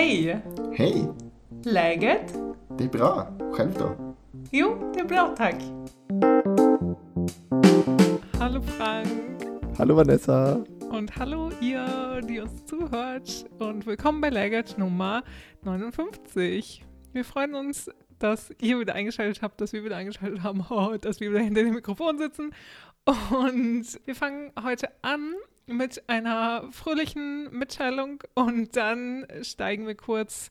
Hej! Hej! Läget? Det är bra. Själv då? Jo, det är bra tack. Hallo Frank Hallo Vanessa! und hallo ihr, die uns zuhört und willkommen bei Läget Nummer 59. Wir freuen uns, dass ihr wieder eingeschaltet habt, dass wir wieder eingeschaltet haben, dass wir wieder hinter dem Mikrofon sitzen. Und wir fangen heute an mit einer fröhlichen Mitteilung und dann steigen wir kurz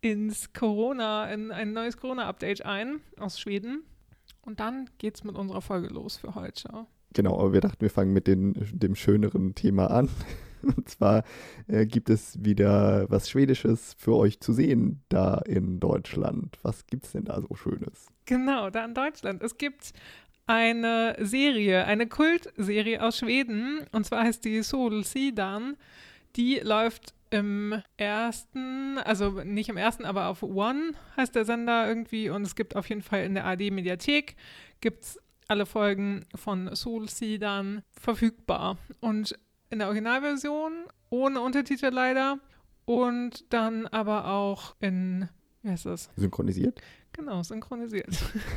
ins Corona, in ein neues Corona-Update ein aus Schweden. Und dann geht's mit unserer Folge los für heute. Genau, aber wir dachten, wir fangen mit den, dem schöneren Thema an. Und zwar äh, gibt es wieder was Schwedisches für euch zu sehen da in Deutschland. Was gibt es denn da so Schönes? Genau, da in Deutschland. Es gibt eine Serie, eine Kultserie aus Schweden. Und zwar heißt die Solsidan. Die läuft im ersten, also nicht im ersten, aber auf One heißt der Sender irgendwie. Und es gibt auf jeden Fall in der AD-Mediathek gibt es alle Folgen von Solsidan verfügbar. Und in der Originalversion ohne Untertitel leider. Und dann aber auch in, wie heißt das? Synchronisiert? Genau, synchronisiert.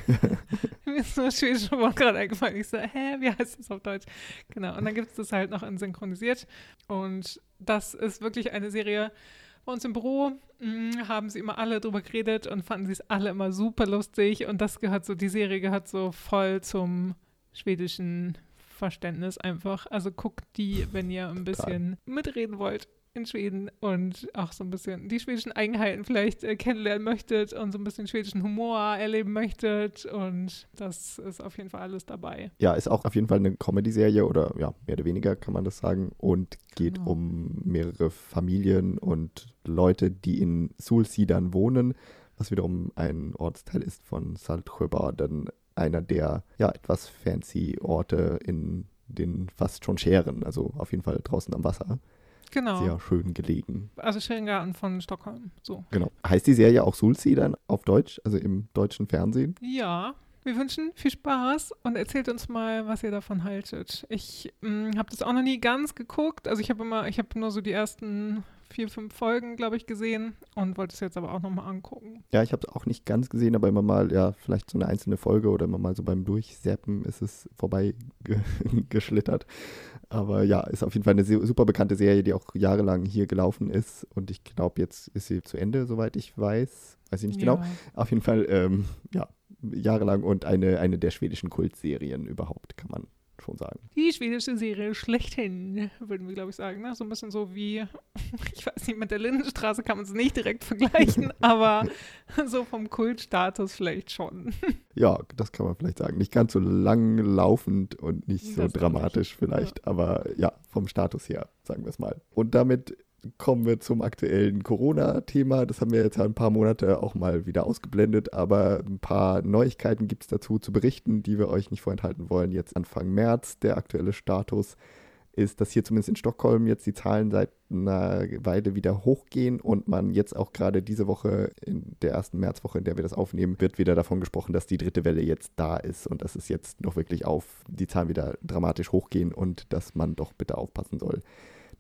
Mir ist nur das schwedische Wort gerade eingefallen. Ich so, hä, wie heißt das auf Deutsch? Genau, und dann gibt es das halt noch in synchronisiert. Und das ist wirklich eine Serie. Bei uns im Büro mh, haben sie immer alle drüber geredet und fanden sie es alle immer super lustig. Und das gehört so, die Serie gehört so voll zum schwedischen Verständnis einfach. Also guckt die, wenn ihr ein bisschen mitreden wollt in Schweden und auch so ein bisschen die schwedischen Eigenheiten vielleicht äh, kennenlernen möchtet und so ein bisschen schwedischen Humor erleben möchtet. Und das ist auf jeden Fall alles dabei. Ja, ist auch auf jeden Fall eine Comedy-Serie oder ja, mehr oder weniger kann man das sagen. Und geht Genau. um mehrere Familien und Leute, die in Sulsidan wohnen, was wiederum ein Ortsteil ist von Saltsjöbaden, einer der ja etwas fancy Orte in den fast schon Schären, also auf jeden Fall draußen am Wasser. Genau. Sehr schön gelegen. Also Schörengarten von Stockholm. So. Genau. Heißt die Serie auch Sulsidan auf Deutsch, also im deutschen Fernsehen? Ja, wir wünschen viel Spaß und erzählt uns mal, was ihr davon haltet. Ich habe das auch noch nie ganz geguckt. Also ich habe immer, ich habe nur so die ersten vier, fünf Folgen, glaube ich, gesehen und wollte es jetzt aber auch nochmal angucken. Ja, ich habe es auch nicht ganz gesehen, aber immer mal, ja, vielleicht so eine einzelne Folge oder immer mal so beim Durchseppen ist es vorbei ge geschlittert. Aber ja, ist auf jeden Fall eine super bekannte Serie, die auch jahrelang hier gelaufen ist. Und ich glaube, jetzt ist sie zu Ende, soweit ich weiß. Weiß ich nicht genau. Ja. Auf jeden Fall, ähm, ja, jahrelang und eine, eine der schwedischen Kultserien überhaupt, kann man schon sagen. Die schwedische Serie schlechthin, würden wir, glaube ich, sagen. Ne? So ein bisschen so wie, ich weiß nicht, mit der Lindenstraße kann man es nicht direkt vergleichen, aber so vom Kultstatus vielleicht schon. Ja, das kann man vielleicht sagen. Nicht ganz so lang laufend und nicht so Das auch dramatisch vielleicht, aber ja, vom Status her, sagen wir es mal. Und damit kommen wir zum aktuellen Corona-Thema. Das haben wir jetzt ein paar Monate auch mal wieder ausgeblendet, aber ein paar Neuigkeiten gibt es dazu zu berichten, die wir euch nicht vorenthalten wollen. Jetzt Anfang März, der aktuelle Status ist, dass hier zumindest in Stockholm jetzt die Zahlen seit einer Weile wieder hochgehen und man jetzt auch gerade diese Woche, in der ersten Märzwoche, in der wir das aufnehmen, wird wieder davon gesprochen, dass die dritte Welle jetzt da ist und dass es jetzt noch wirklich auf die Zahlen wieder dramatisch hochgehen und dass man doch bitte aufpassen soll,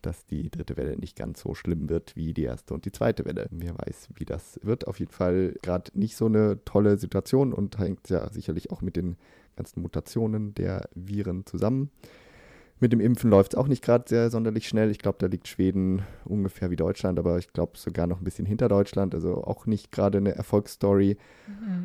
dass die dritte Welle nicht ganz so schlimm wird wie die erste und die zweite Welle. Wer weiß, wie das wird. Auf jeden Fall gerade nicht so eine tolle Situation und hängt ja sicherlich auch mit den ganzen Mutationen der Viren zusammen. Mit dem Impfen läuft es auch nicht gerade sehr sonderlich schnell. Ich glaube, da liegt Schweden ungefähr wie Deutschland, aber ich glaube sogar noch ein bisschen hinter Deutschland. Also auch nicht gerade eine Erfolgsstory.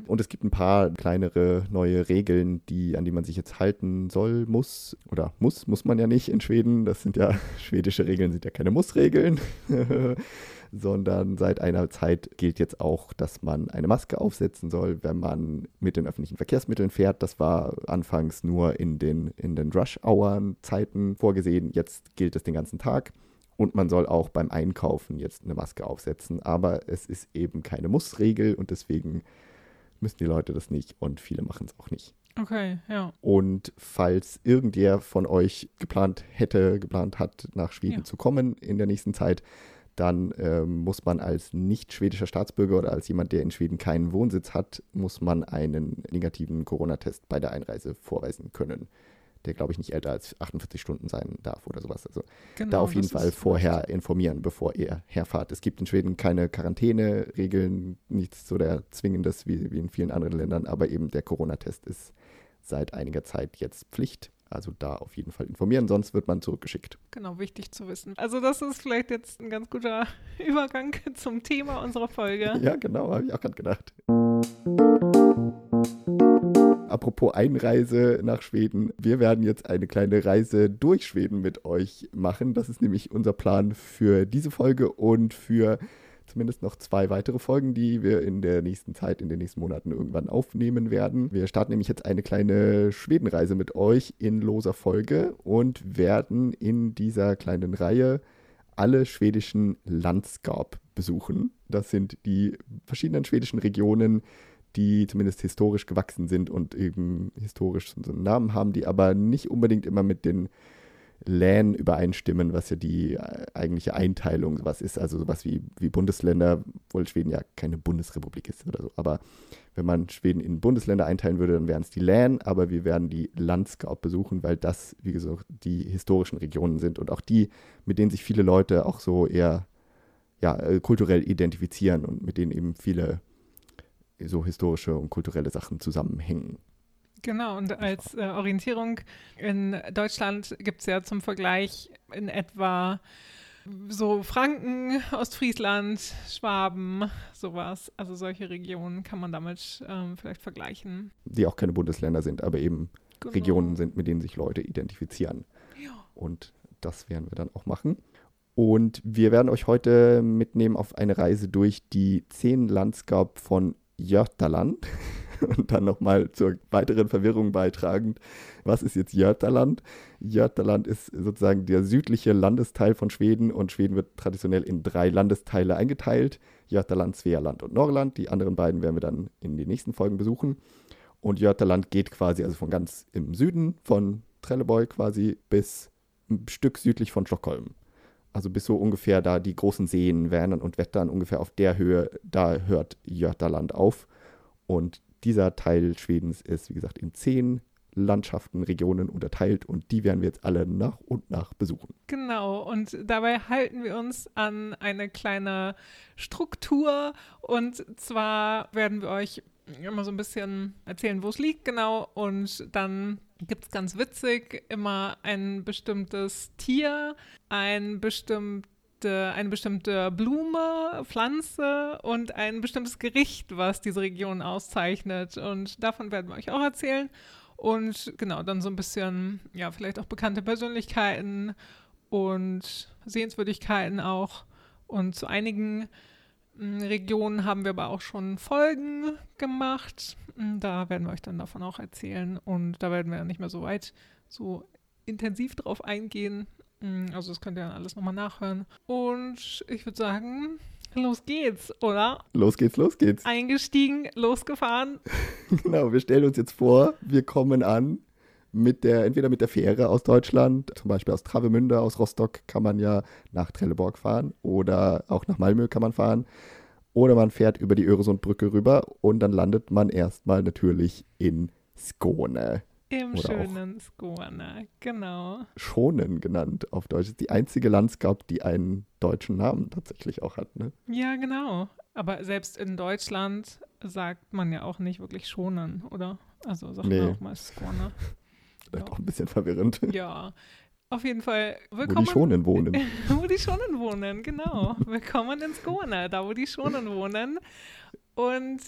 Und es gibt ein paar kleinere neue Regeln, die, an die man sich jetzt halten soll, muss. Oder muss, muss man ja nicht in Schweden. Das sind ja, schwedische Regeln sind ja keine Muss-Regeln. sondern seit einer Zeit gilt jetzt auch, dass man eine Maske aufsetzen soll, wenn man mit den öffentlichen Verkehrsmitteln fährt. Das war anfangs nur in den, in den Rush-Hour-Zeiten vorgesehen. Jetzt gilt es den ganzen Tag. Und man soll auch beim Einkaufen jetzt eine Maske aufsetzen. Aber es ist eben keine Muss-Regel und deswegen müssen die Leute das nicht und viele machen es auch nicht. Okay, ja. Und falls irgendwer von euch geplant hätte, geplant hat, nach Schweden Ja. zu kommen in der nächsten Zeit, dann ähm, muss man als nicht schwedischer Staatsbürger oder als jemand, der in Schweden keinen Wohnsitz hat, muss man einen negativen Corona-Test bei der Einreise vorweisen können. der glaube ich nicht älter als 48 Stunden sein darf oder sowas. Also genau, da auf jeden Fall vorher richtig. informieren, bevor ihr herfahrt. Es gibt in Schweden keine Quarantäneregeln, nichts so der Zwingendes wie, wie in vielen anderen Ländern, aber eben der Corona-Test ist seit einiger Zeit jetzt Pflicht. Also da auf jeden Fall informieren, sonst wird man zurückgeschickt. Genau, wichtig zu wissen. Also das ist vielleicht jetzt ein ganz guter Übergang zum Thema unserer Folge. Ja, genau, habe ich auch gerade gedacht. Apropos Einreise nach Schweden. Wir werden jetzt eine kleine Reise durch Schweden mit euch machen. Das ist nämlich unser Plan für diese Folge und für zumindest noch zwei weitere Folgen, die wir in der nächsten Zeit, in den nächsten Monaten irgendwann aufnehmen werden. Wir starten nämlich jetzt eine kleine Schwedenreise mit euch in loser Folge und werden in dieser kleinen Reihe alle schwedischen Landskap besuchen. Das sind die verschiedenen schwedischen Regionen, die zumindest historisch gewachsen sind und eben historisch so einen Namen haben, die aber nicht unbedingt immer mit den Länen übereinstimmen, was ja die äh, eigentliche Einteilung sowas ist. Also sowas wie, wie Bundesländer, obwohl Schweden ja keine Bundesrepublik ist oder so. Aber wenn man Schweden in Bundesländer einteilen würde, dann wären es die Län, aber wir werden die Landskap besuchen, weil das, wie gesagt, die historischen Regionen sind und auch die, mit denen sich viele Leute auch so eher ja, äh, kulturell identifizieren und mit denen eben viele so historische und kulturelle Sachen zusammenhängen. Genau, und als äh, Orientierung in Deutschland gibt es ja zum Vergleich in etwa so Franken, Ostfriesland, Schwaben, sowas. Also solche Regionen kann man damit ähm, vielleicht vergleichen. Die auch keine Bundesländer sind, aber eben Genau. Regionen sind, mit denen sich Leute identifizieren. Ja. Und das werden wir dann auch machen. Und wir werden euch heute mitnehmen auf eine Reise durch die zehn Landskap von Götaland. Und dann nochmal zur weiteren Verwirrung beitragend. Was ist jetzt Götaland? Götaland ist sozusagen der südliche Landesteil von Schweden und Schweden wird traditionell in drei Landesteile eingeteilt. Götaland, Svealand und Norrland. Die anderen beiden werden wir dann in den nächsten Folgen besuchen. Und Götaland geht quasi also von ganz im Süden von Trelleborg quasi bis ein Stück südlich von Stockholm. Also bis so ungefähr da die großen Seen, Vänern und Wettern, ungefähr auf der Höhe, da hört Götaland auf. Und dieser Teil Schwedens ist, wie gesagt, in zehn Landschaften, Regionen unterteilt und die werden wir jetzt alle nach und nach besuchen. Genau, und dabei halten wir uns an eine kleine Struktur und zwar werden wir euch immer so ein bisschen erzählen, wo es liegt, genau, und dann gibt es ganz witzig immer ein bestimmtes Tier, ein bestimmtes eine bestimmte Blume, Pflanze und ein bestimmtes Gericht, was diese Region auszeichnet. Und davon werden wir euch auch erzählen. Und genau, dann so ein bisschen, ja, vielleicht auch bekannte Persönlichkeiten und Sehenswürdigkeiten auch. Und zu einigen mh, Regionen haben wir aber auch schon Folgen gemacht. Mm, Da werden wir euch dann davon auch erzählen. Und da werden wir nicht mehr so weit, so intensiv drauf eingehen. Mm, Also das könnt ihr dann alles nochmal nachhören. Und ich würde sagen, los geht's, oder? Los geht's, los geht's. Eingestiegen, losgefahren. Genau, wir stellen uns jetzt vor, wir kommen an mit der, entweder mit der Fähre aus Deutschland, zum Beispiel aus Travemünde, aus Rostock kann man ja nach Trelleborg fahren oder auch nach Malmö kann man fahren. Oder man fährt über die Öresundbrücke rüber und dann landet man erstmal natürlich in Skåne. Im Oder schönen Skåne, genau. Schonen genannt auf Deutsch. ist die einzige Landschaft, die einen deutschen Namen tatsächlich auch hat. Ne? Ja, genau. Aber selbst in Deutschland sagt man ja auch nicht wirklich schonen, oder? Also sagt Nee. man auch mal Skåne. Vielleicht Ja. auch ein bisschen verwirrend. Ja, auf jeden Fall Wo willkommen. die Schonen wohnen. wo die Schonen wohnen, genau. Willkommen in Skåne, da wo die Schonen wohnen. Und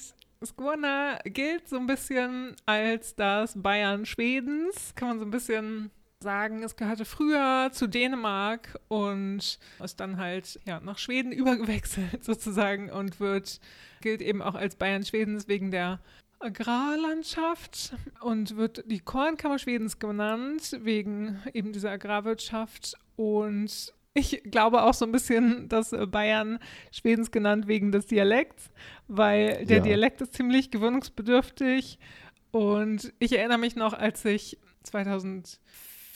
Skåne gilt so ein bisschen als das Bayern Schwedens, kann man so ein bisschen sagen. Es gehörte früher zu Dänemark und ist dann halt ja, nach Schweden übergewechselt sozusagen und wird, gilt eben auch als Bayern Schwedens wegen der Agrarlandschaft und wird die Kornkammer Schwedens genannt, wegen eben dieser Agrarwirtschaft. Und ich glaube auch so ein bisschen, dass äh, Bayern Schwedens genannt wegen des Dialekts, weil der Ja. Dialekt ist ziemlich gewöhnungsbedürftig. Und ich erinnere mich noch, als ich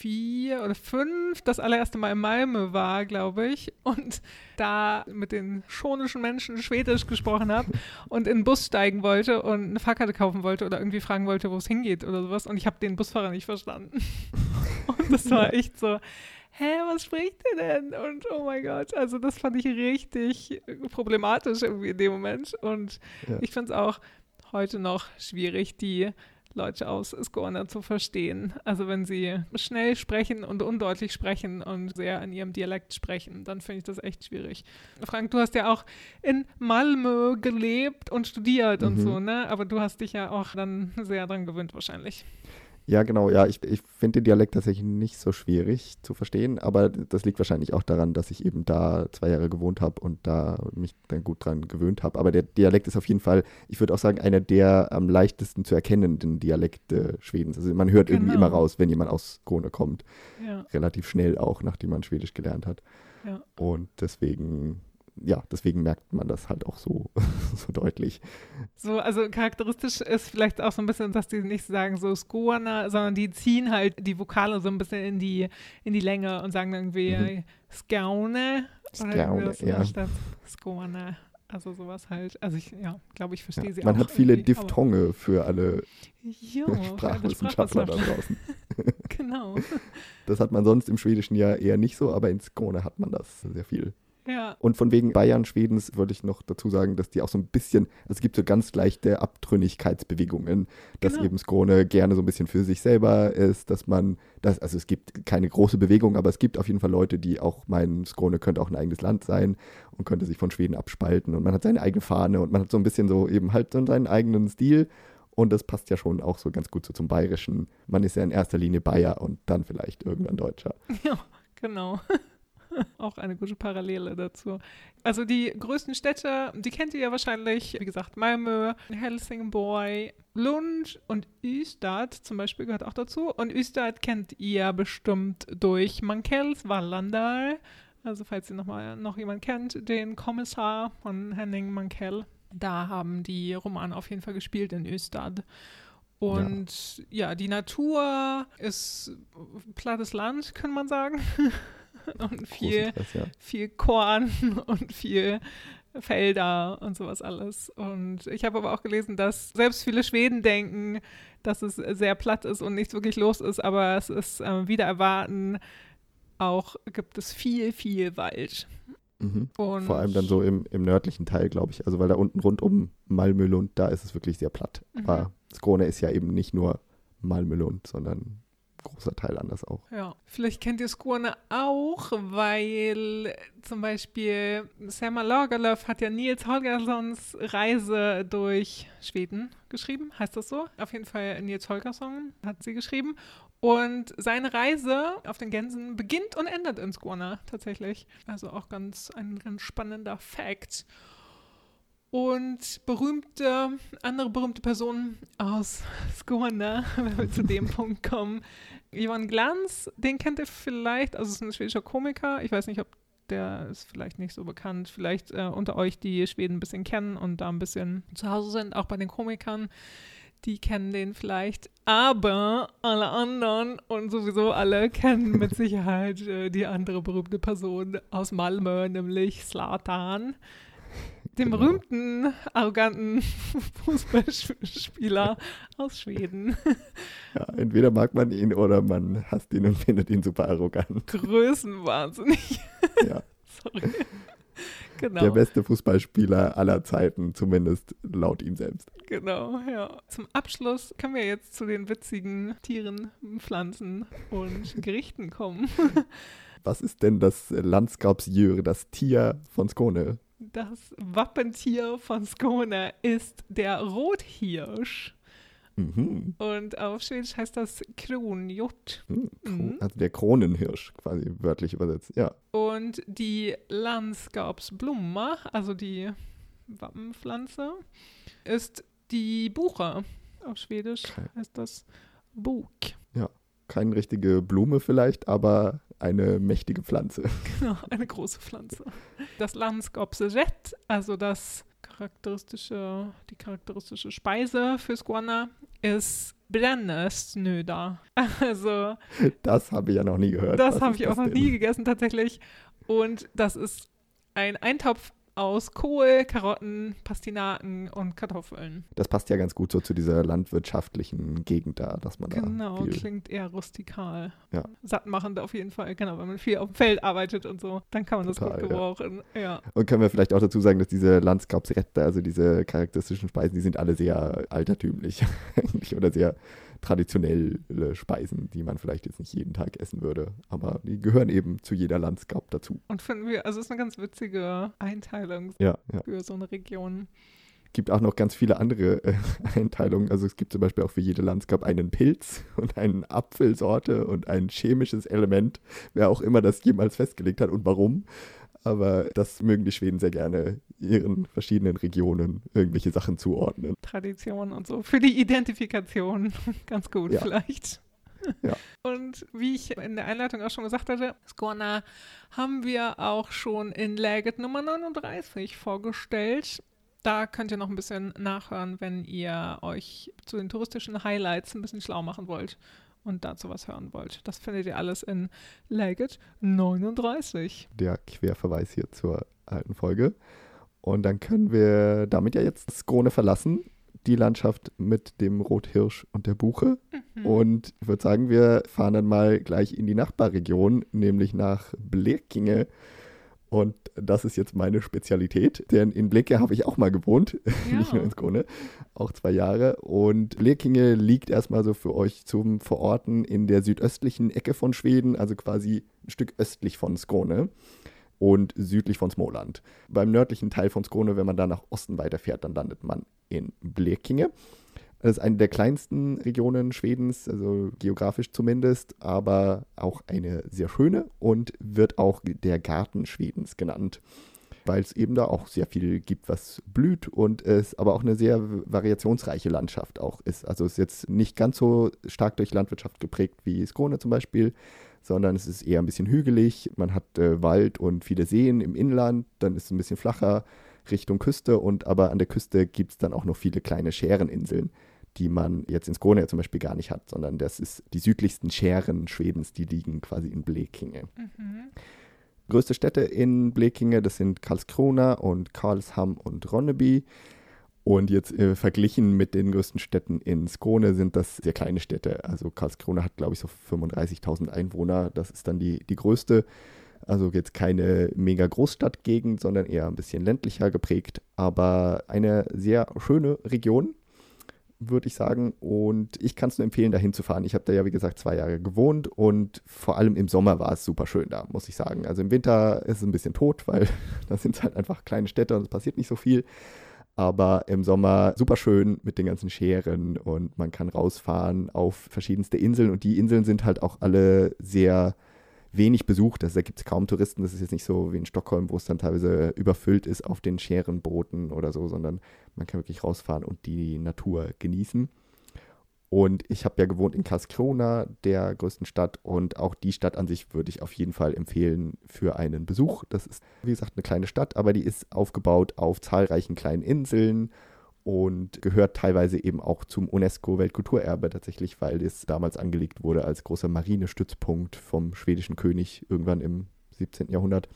vier oder fünf das allererste Mal in Malmö war, glaube ich, und da mit den schonischen Menschen Schwedisch gesprochen habe und in den Bus steigen wollte und eine Fahrkarte kaufen wollte oder irgendwie fragen wollte, wo es hingeht oder sowas. Und ich habe den Busfahrer nicht verstanden. und das war echt so, hä, was spricht der denn? Und oh mein Gott, also das fand ich richtig problematisch irgendwie in dem Moment. Und ja. ich finde es auch heute noch schwierig, die Leute aus Skåne zu verstehen. Also wenn sie schnell sprechen und undeutlich sprechen und sehr in ihrem Dialekt sprechen, dann finde ich das echt schwierig. Frank, du hast ja auch in Malmö gelebt und studiert mhm. und so, ne? Aber du hast dich ja auch dann sehr dran gewöhnt wahrscheinlich. Ja, genau. Ja, ich, ich finde den Dialekt tatsächlich nicht so schwierig zu verstehen, aber das liegt wahrscheinlich auch daran, dass ich eben da zwei Jahre gewohnt habe und da mich dann gut dran gewöhnt habe. Aber der Dialekt ist auf jeden Fall, ich würde auch sagen, einer der am leichtesten zu erkennenden Dialekte Schwedens. Also man hört genau. irgendwie immer raus, wenn jemand aus Krone kommt. Ja. Relativ schnell auch, nachdem man Schwedisch gelernt hat. Ja. Und deswegen ja, deswegen merkt man das halt auch so, so deutlich. So, also charakteristisch ist vielleicht auch so ein bisschen, dass die nicht sagen so Skoana, sondern die ziehen halt die Vokale so ein bisschen in die, in die Länge und sagen irgendwie mhm. Skaune oder ja. Skoana. Also sowas halt. Also ich, ja, glaube ich, verstehe ja, sie man auch. Man hat viele Diphthonge für alle jo, Sprachwissenschaftler da draußen. genau. Das hat man sonst im Schwedischen ja eher nicht so, aber in Skåne hat man das sehr viel. Ja. Und von wegen Bayern, Schwedens würde ich noch dazu sagen, dass die auch so ein bisschen, also es gibt so ganz leichte Abtrünnigkeitsbewegungen, dass genau. eben Skrone gerne so ein bisschen für sich selber ist, dass man, das, also es gibt keine große Bewegung, aber es gibt auf jeden Fall Leute, die auch meinen, Skrone könnte auch ein eigenes Land sein und könnte sich von Schweden abspalten und man hat seine eigene Fahne und man hat so ein bisschen so eben halt so seinen eigenen Stil und das passt ja schon auch so ganz gut so zum Bayerischen. Man ist ja in erster Linie Bayer und dann vielleicht irgendwann Deutscher. Ja, genau. Auch eine gute Parallele dazu. Also die größten Städte, die kennt ihr ja wahrscheinlich. Wie gesagt, Malmö, Helsingborg, Lund und Ystad zum Beispiel gehört auch dazu. Und Ystad kennt ihr bestimmt durch Mankels Wallander. Also falls ihr noch mal noch jemand kennt, den Kommissar von Henning Mankell. Da haben die Romane auf jeden Fall gespielt in Ystad. Und ja. ja, die Natur ist plattes Land, kann man sagen. und viel, ja. viel Korn und viel Felder und sowas alles. Und ich habe aber auch gelesen, dass selbst viele Schweden denken, dass es sehr platt ist und nichts wirklich los ist, aber es ist äh, wieder erwarten, auch gibt es viel, viel Wald. Mhm. Vor allem dann so im, im nördlichen Teil, glaube ich. Also weil da unten rund um Malmö-Lund, da ist es wirklich sehr platt. Mhm. Aber Skåne ist ja eben nicht nur Malmö-Lund, sondern großer Teil anders auch. Ja, vielleicht kennt ihr Skåne auch, weil zum Beispiel Selma Lagerlöf hat ja Nils Holgerssons Reise durch Schweden geschrieben, heißt das so? Auf jeden Fall Nils Holgersson hat sie geschrieben. Und seine Reise auf den Gänsen beginnt und endet in Skåne tatsächlich. Also auch ganz ein ganz spannender Fact. Und berühmte, andere berühmte Personen aus Skåne, wenn wir zu dem Punkt kommen. Johann Glanz, den kennt ihr vielleicht, also ist ein schwedischer Komiker. Ich weiß nicht, ob der ist vielleicht nicht so bekannt. Vielleicht äh, unter euch, die Schweden ein bisschen kennen und da ein bisschen zu Hause sind, auch bei den Komikern. Die kennen den vielleicht. Aber alle anderen und sowieso alle kennen mit Sicherheit äh, die andere berühmte Person aus Malmö, nämlich Slatan dem genau. berühmten, arroganten Fußballspieler aus Schweden. Ja, entweder mag man ihn oder man hasst ihn und findet ihn super arrogant. Größenwahnsinnig. Ja. Sorry. Genau. Der beste Fußballspieler aller Zeiten, zumindest laut ihm selbst. Genau, ja. Zum Abschluss können wir jetzt zu den witzigen Tieren, Pflanzen und Gerichten kommen. Was ist denn das Landskapsjöre, das Tier von Skåne? Das Wappentier von Skåne ist der Rothirsch. Mhm. Und auf Schwedisch heißt das Kronhjort. Mhm. mhm. Also der Kronenhirsch, quasi wörtlich übersetzt, ja. Und die Landskapsblume, also die Wappenpflanze, ist die Buche. Auf Schwedisch okay. heißt das Buk. Ja, keine richtige Blume vielleicht, aber eine mächtige Pflanze. Genau, eine große Pflanze. Das Landskapsrätt, also das charakteristische, die charakteristische Speise für Squanna, ist Brennesnöder. Also. Das habe ich ja noch nie gehört. Das habe ich auch noch nie gegessen, tatsächlich. Und das ist ein Eintopf aus Kohl, Karotten, Pastinaken und Kartoffeln. Das passt ja ganz gut so zu dieser landwirtschaftlichen Gegend da, dass man genau, da. Genau, klingt eher rustikal. Ja. Sattmachend auf jeden Fall. Genau, wenn man viel auf dem Feld arbeitet und so, dann kann man Total, das gut gebrauchen. Ja. ja. Und können wir vielleicht auch dazu sagen, dass diese Landskapsrette, also diese charakteristischen Speisen, die sind alle sehr altertümlich eigentlich oder sehr traditionelle Speisen, die man vielleicht jetzt nicht jeden Tag essen würde. Aber die gehören eben zu jeder Landscape dazu. Und finden wir, also es ist eine ganz witzige Einteilung ja, ja. für so eine Region gibt auch noch ganz viele andere äh, Einteilungen. Also es gibt zum Beispiel auch für jede Landscape einen Pilz und eine Apfelsorte und ein chemisches Element, wer auch immer das jemals festgelegt hat und warum. Aber das mögen die Schweden sehr gerne, ihren verschiedenen Regionen irgendwelche Sachen zuordnen. Tradition und so. Für die Identifikation ganz gut ja. vielleicht. Ja. Und wie ich in der Einleitung auch schon gesagt hatte, Skorna haben wir auch schon in Läget Nummer 39 vorgestellt. Da könnt ihr noch ein bisschen nachhören, wenn ihr euch zu den touristischen Highlights ein bisschen schlau machen wollt und dazu was hören wollt. Das findet ihr alles in Legit 39. Der Querverweis hier zur alten Folge. Und dann können wir damit ja jetzt Skone verlassen, die Landschaft mit dem Rothirsch und der Buche. Mhm. Und ich würde sagen, wir fahren dann mal gleich in die Nachbarregion, nämlich nach Blekinge. Und das ist jetzt meine Spezialität, denn in Bleke habe ich auch mal gewohnt, ja. nicht nur in Skone, auch zwei Jahre. Und Blekinge liegt erstmal so für euch zum Verorten in der südöstlichen Ecke von Schweden, also quasi ein Stück östlich von Skone und südlich von Småland. Beim nördlichen Teil von Skone, wenn man da nach Osten weiterfährt, dann landet man in Blekinge. Das ist eine der kleinsten Regionen Schwedens, also geografisch zumindest, aber auch eine sehr schöne und wird auch der Garten Schwedens genannt, weil es eben da auch sehr viel gibt, was blüht und es aber auch eine sehr variationsreiche Landschaft auch ist. Also es ist jetzt nicht ganz so stark durch Landwirtschaft geprägt wie Skåne zum Beispiel, sondern es ist eher ein bisschen hügelig. Man hat äh, Wald und viele Seen im Inland, dann ist es ein bisschen flacher Richtung Küste und aber an der Küste gibt es dann auch noch viele kleine Schäreninseln die man jetzt in Skåne zum Beispiel gar nicht hat, sondern das ist die südlichsten Schären Schwedens, die liegen quasi in Blekinge. Mhm. Größte Städte in Blekinge, das sind Karlskrona und Karlsham und Ronneby. Und jetzt äh, verglichen mit den größten Städten in Skåne sind das sehr kleine Städte. Also Karlskrona hat, glaube ich, so 35.000 Einwohner. Das ist dann die, die größte. Also jetzt keine mega Großstadtgegend, sondern eher ein bisschen ländlicher geprägt. Aber eine sehr schöne Region würde ich sagen. Und ich kann es nur empfehlen, dahin zu fahren. Ich habe da ja, wie gesagt, zwei Jahre gewohnt und vor allem im Sommer war es super schön da, muss ich sagen. Also im Winter ist es ein bisschen tot, weil da sind es halt einfach kleine Städte und es passiert nicht so viel. Aber im Sommer super schön mit den ganzen Scheren und man kann rausfahren auf verschiedenste Inseln und die Inseln sind halt auch alle sehr wenig besucht. Also da gibt es kaum Touristen. Das ist jetzt nicht so wie in Stockholm, wo es dann teilweise überfüllt ist auf den Scherenbooten oder so, sondern man kann wirklich rausfahren und die Natur genießen. Und ich habe ja gewohnt in Karlskrona, der größten Stadt. Und auch die Stadt an sich würde ich auf jeden Fall empfehlen für einen Besuch. Das ist, wie gesagt, eine kleine Stadt, aber die ist aufgebaut auf zahlreichen kleinen Inseln und gehört teilweise eben auch zum UNESCO-Weltkulturerbe tatsächlich, weil es damals angelegt wurde als großer Marinestützpunkt vom schwedischen König irgendwann im 17. Jahrhundert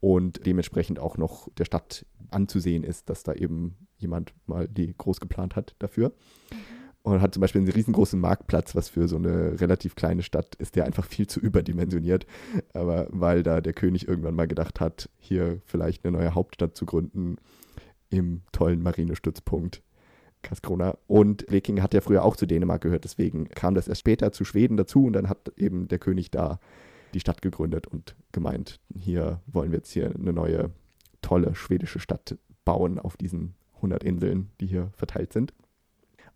und dementsprechend auch noch der Stadt anzusehen ist, dass da eben jemand mal die groß geplant hat dafür. Mhm. Und hat zum Beispiel einen riesengroßen Marktplatz, was für so eine relativ kleine Stadt ist, der einfach viel zu überdimensioniert. Aber weil da der König irgendwann mal gedacht hat, hier vielleicht eine neue Hauptstadt zu gründen, im tollen Marinestützpunkt Karlskrona. Und Blekinge hat ja früher auch zu Dänemark gehört, deswegen kam das erst später zu Schweden dazu und dann hat eben der König da die Stadt gegründet und gemeint, hier wollen wir jetzt hier eine neue, tolle schwedische Stadt bauen auf diesen 100 Inseln, die hier verteilt sind.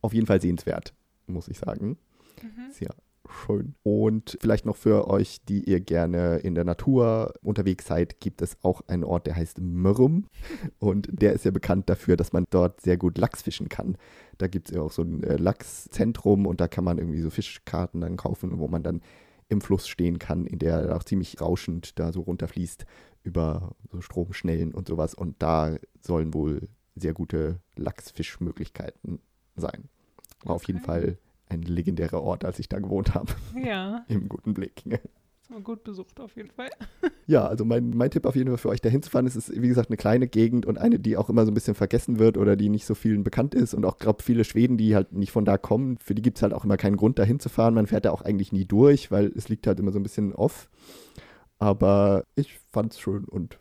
Auf jeden Fall sehenswert, muss ich sagen. Mhm. Sehr schön. Und vielleicht noch für euch, die ihr gerne in der Natur unterwegs seid, gibt es auch einen Ort, der heißt Mörrum. Und der ist ja bekannt dafür, dass man dort sehr gut Lachs fischen kann. Da gibt es ja auch so ein äh, Lachszentrum und da kann man irgendwie so Fischkarten dann kaufen, wo man dann im Fluss stehen kann, in der auch ziemlich rauschend da so runterfließt über so Stromschnellen und sowas. Und da sollen wohl sehr gute Lachsfischmöglichkeiten sein. War auf jeden. Fall ein legendärer Ort, als ich da gewohnt habe, Ja, im guten ist mal gut besucht auf jeden Fall. Ja, also mein, mein Tipp auf jeden Fall für euch dahin zu fahren, es ist, wie gesagt, eine kleine Gegend und eine, die auch immer so ein bisschen vergessen wird oder die nicht so vielen bekannt ist. Und auch gerade viele Schweden, die halt nicht von da kommen, für die gibt es halt auch immer keinen Grund, dahin zu fahren. Man fährt da auch eigentlich nie durch, weil es liegt halt immer so ein bisschen off. Aber ich fand es schön und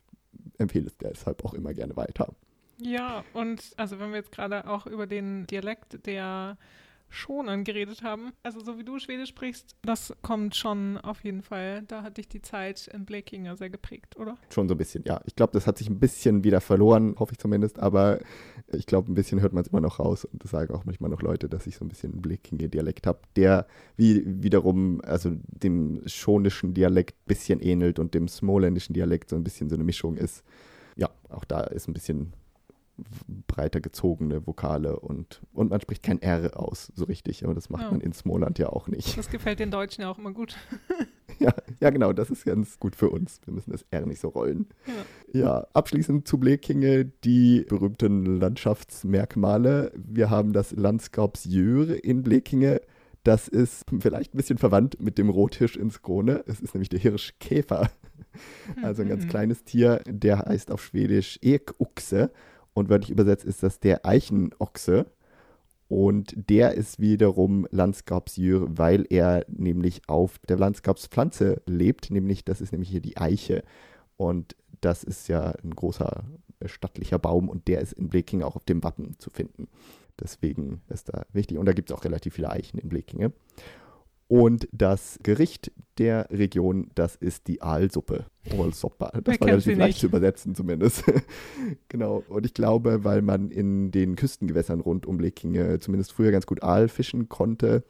empfehle es deshalb auch immer gerne weiter. Ja, und also wenn wir jetzt gerade auch über den Dialekt der Schonen geredet haben, also so wie du Schwedisch sprichst, das kommt schon auf jeden Fall. Da hat dich die Zeit in Blekinge sehr geprägt, oder? Schon so ein bisschen, ja. Ich glaube, das hat sich ein bisschen wieder verloren, hoffe ich zumindest, aber ich glaube, ein bisschen hört man es immer noch raus und das sagen auch manchmal noch Leute, dass ich so ein bisschen einen Blekinge-Dialekt habe, der wie wiederum, also dem schonischen Dialekt ein bisschen ähnelt und dem smoländischen Dialekt so ein bisschen so eine Mischung ist. Ja, auch da ist ein bisschen breiter gezogene Vokale und, und man spricht kein R aus, so richtig, aber das macht Ja. man in Smoland ja auch nicht. Das gefällt den Deutschen ja auch immer gut. Ja, ja, genau, das ist ganz gut für uns. Wir müssen das R nicht so rollen. Ja. Ja, abschließend zu Blekinge die berühmten Landschaftsmerkmale. Wir haben das Landskapsjöre in Blekinge. Das ist vielleicht ein bisschen verwandt mit dem Rothirsch ins Krone. Es ist nämlich der Hirschkäfer. Also ein ganz Mhm. kleines Tier, der heißt auf Schwedisch Ekochse und wörtlich übersetzt ist das der Eichenochse. Und der ist wiederum Landskapsjür, weil er nämlich auf der Landskapspflanze lebt, nämlich das ist nämlich hier die Eiche. Und das ist ja ein großer äh, stattlicher Baum und der ist in Blekinge auch auf dem Wappen zu finden. Deswegen ist da wichtig. Und da gibt es auch relativ viele Eichen in Blekinge. Und das Gericht der Region, das ist die Aalsuppe. Aalsoppa. Das war relativ leicht zu übersetzen zumindest. genau. Und ich glaube, weil man in den Küstengewässern rund um Blekinge zumindest früher ganz gut Aal fischen konnte,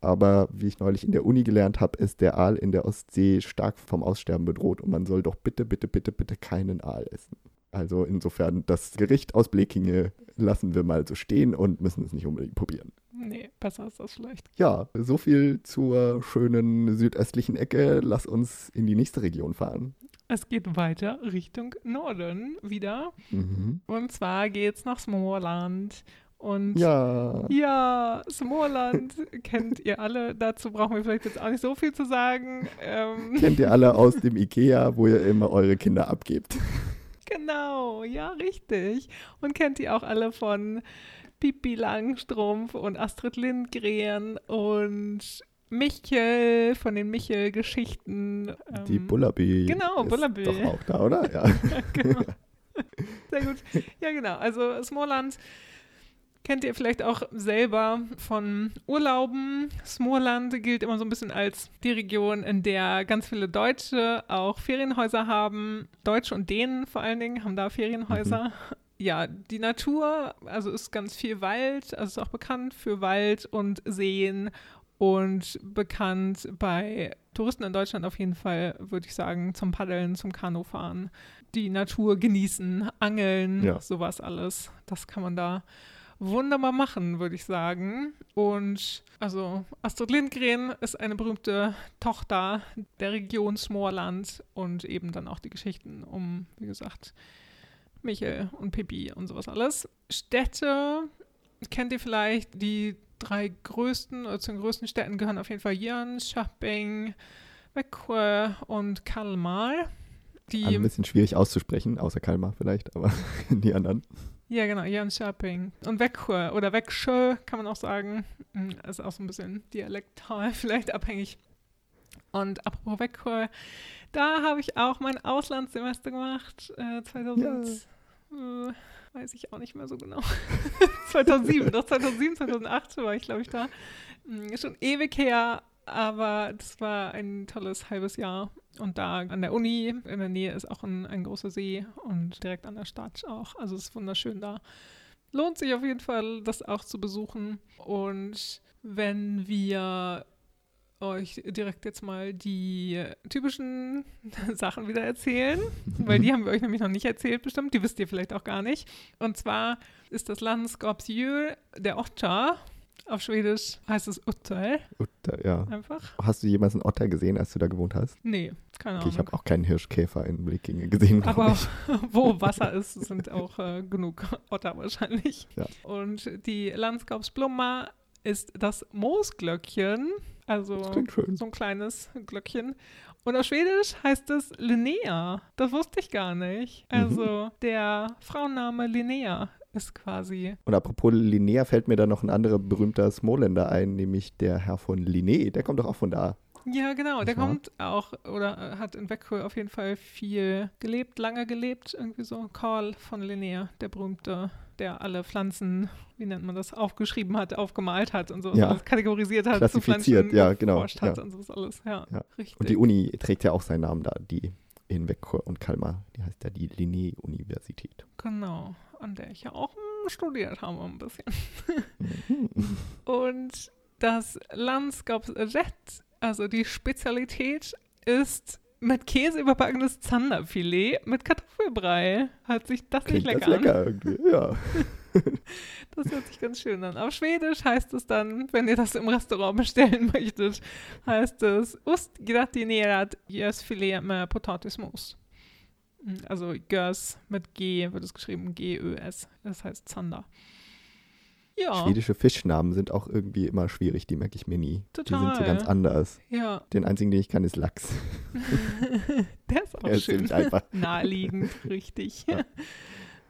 aber wie ich neulich in der Uni gelernt habe, ist der Aal in der Ostsee stark vom Aussterben bedroht und man soll doch bitte, bitte, bitte, bitte keinen Aal essen. Also insofern, das Gericht aus Blekinge lassen wir mal so stehen und müssen es nicht unbedingt probieren. Nee, besser ist das vielleicht. Ja, so viel zur schönen südöstlichen Ecke. Lass uns in die nächste Region fahren. Es geht weiter Richtung Norden wieder. Mhm. Und zwar geht's nach Småland. Und Ja, Ja, Småland kennt ihr alle. Dazu brauchen wir vielleicht jetzt auch nicht so viel zu sagen. Ähm, kennt ihr alle aus dem Ikea, wo ihr immer eure Kinder abgebt. genau, ja, richtig. Und kennt ihr auch alle von Pippi Langstrumpf und Astrid Lindgren und Michel von den Michel-Geschichten. Die Ähm, Bullaby. genau, ist Bullaby. Doch auch da, oder? Ja. genau. Sehr gut. Ja, genau. Also Småland kennt ihr vielleicht auch selber von Urlauben. Småland gilt immer so ein bisschen als die Region, in der ganz viele Deutsche auch Ferienhäuser haben. Deutsche und Dänen vor allen Dingen haben da Ferienhäuser. Ja, die Natur, also ist ganz viel Wald, also ist auch bekannt für Wald und Seen und bekannt bei Touristen in Deutschland auf jeden Fall, würde ich sagen, zum Paddeln, zum Kanufahren, die Natur genießen, angeln, Ja. sowas alles. Das kann man da wunderbar machen, würde ich sagen. Und also Astrid Lindgren ist eine berühmte Tochter der Region Småland und eben dann auch die Geschichten um, wie gesagt, Michel und Pippi und sowas alles. Städte kennt ihr vielleicht, die drei größten oder zu den größten Städten gehören auf jeden Fall Jönköping, Växjö und Kalmar. Die, Alle ein bisschen schwierig auszusprechen, außer Kalmar vielleicht, aber die anderen. ja, genau, Jönköping. Und Växjö oder Växjö kann man auch sagen. Hm, Ist auch so ein bisschen dialektal vielleicht abhängig. Und apropos Växjö, da habe ich auch mein Auslandssemester gemacht. Äh, 2000, äh, weiß ich auch nicht mehr so genau. 2007, doch 2007, 2008 war ich, glaube ich, da. Hm, Schon ewig her, aber das war ein tolles halbes Jahr. Und da an der Uni in der Nähe ist auch ein, ein großer See und direkt an der Stadt auch. Also es ist wunderschön da. Lohnt sich auf jeden Fall, das auch zu besuchen. Und wenn wir euch direkt jetzt mal die typischen Sachen wieder erzählen, weil die haben wir euch nämlich noch nicht erzählt bestimmt, die wisst ihr vielleicht auch gar nicht. Und zwar ist das Landskapsdjur der Otter. Auf Schwedisch heißt es Utter Utter, ja. einfach. Hast du jemals einen Otter gesehen, als du da gewohnt hast? Nee, keine Okay, ich Ahnung. habe auch keinen Hirschkäfer in Blekinge gesehen, Aber ich. wo Wasser ist, sind auch äh, genug Otter wahrscheinlich. Ja. Und die Landskapsblomma ist das Moosglöckchen. Also so ein kleines Glöckchen. Und auf Schwedisch heißt es Linnea. Das wusste ich gar nicht. Mhm. Also der Frauenname Linnea ist quasi. Und apropos Linnea fällt mir da noch ein anderer berühmter Smoländer ein, nämlich der Herr von Linné. Der kommt doch auch von da. Ja, genau. Der kommt auch oder äh, hat in Växjö auf jeden Fall viel gelebt, lange gelebt. Irgendwie so. Karl von Linnea, der berühmte, der alle Pflanzen, wie nennt man das, aufgeschrieben hat, aufgemalt hat und so. Ja. alles kategorisiert hat, Klassifiziert, ja, genau, hat ja. und so alles. Ja, Ja. richtig. Und die Uni trägt ja auch seinen Namen da, die in Växjö und Kalmar. Die heißt ja die Linné-Universität. Genau, an der ich ja auch studiert habe ein bisschen. Mhm. Und das Landskapsrätt, also die Spezialität, ist mit Käse überbackenes Zanderfilet mit Kartoffelbrei. Hört sich das Klingt nicht lecker, an? lecker irgendwie. Ja. Das hört sich ganz schön an. Auf Schwedisch heißt es dann, wenn ihr das im Restaurant bestellen möchtet, heißt es Ost gratinerat gösfilet med potatismos. Also Gös mit G wird es geschrieben, G-Ö-S. Das heißt Zander. Ja, Schwedische Fischnamen sind auch irgendwie immer schwierig, die merke ich mir nie. Die sind so Total. ganz anders. ja. Den einzigen, den ich kann, ist Lachs. Der ist auch Der ist schön. ziemlich einfach. Naheliegend, richtig. Ja.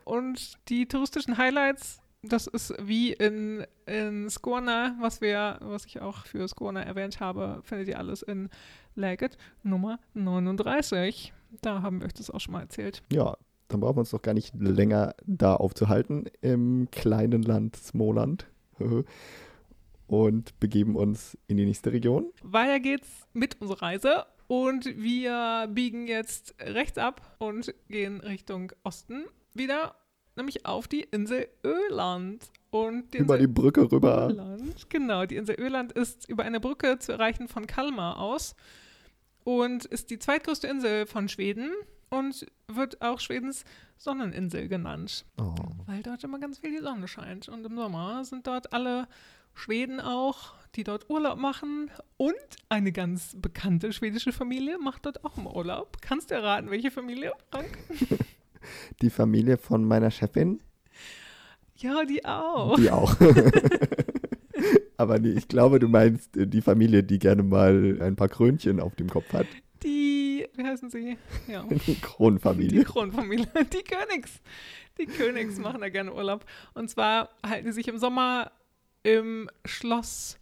Und die touristischen Highlights, das ist wie in, in Skåne, was wir, was ich auch für Skåne erwähnt habe, findet ihr alles in Läget Nummer 39. Da haben wir euch das auch schon mal erzählt. Ja, dann brauchen wir uns doch gar nicht länger da aufzuhalten im kleinen Land Smoland. Und begeben uns in die nächste Region. Weiter geht's mit unserer Reise und wir biegen jetzt rechts ab und gehen Richtung Osten wieder, nämlich auf die Insel Öland. Und die Über Insel die Brücke rüber. Öland, genau, die Insel Öland ist über eine Brücke zu erreichen von Kalmar aus und ist die zweitgrößte Insel von Schweden und wird auch Schwedens Sonneninsel genannt Oh. weil dort immer ganz viel die Sonne scheint. Und im Sommer sind dort alle Schweden auch, die dort Urlaub machen. Und eine ganz bekannte schwedische Familie macht dort auch immer Urlaub. Kannst du erraten, welche Familie, Frank? Die Familie von meiner Chefin, Ja, die auch. die auch. Aber nee, ich glaube, du meinst äh, die Familie, die gerne mal ein paar Krönchen auf dem Kopf hat. Die, wie heißen sie? Ja. Die Die Kronfamilie. Kronfamilie, die Königs. Die Königs machen da gerne Urlaub. Und zwar halten die sich im Sommer im Schloss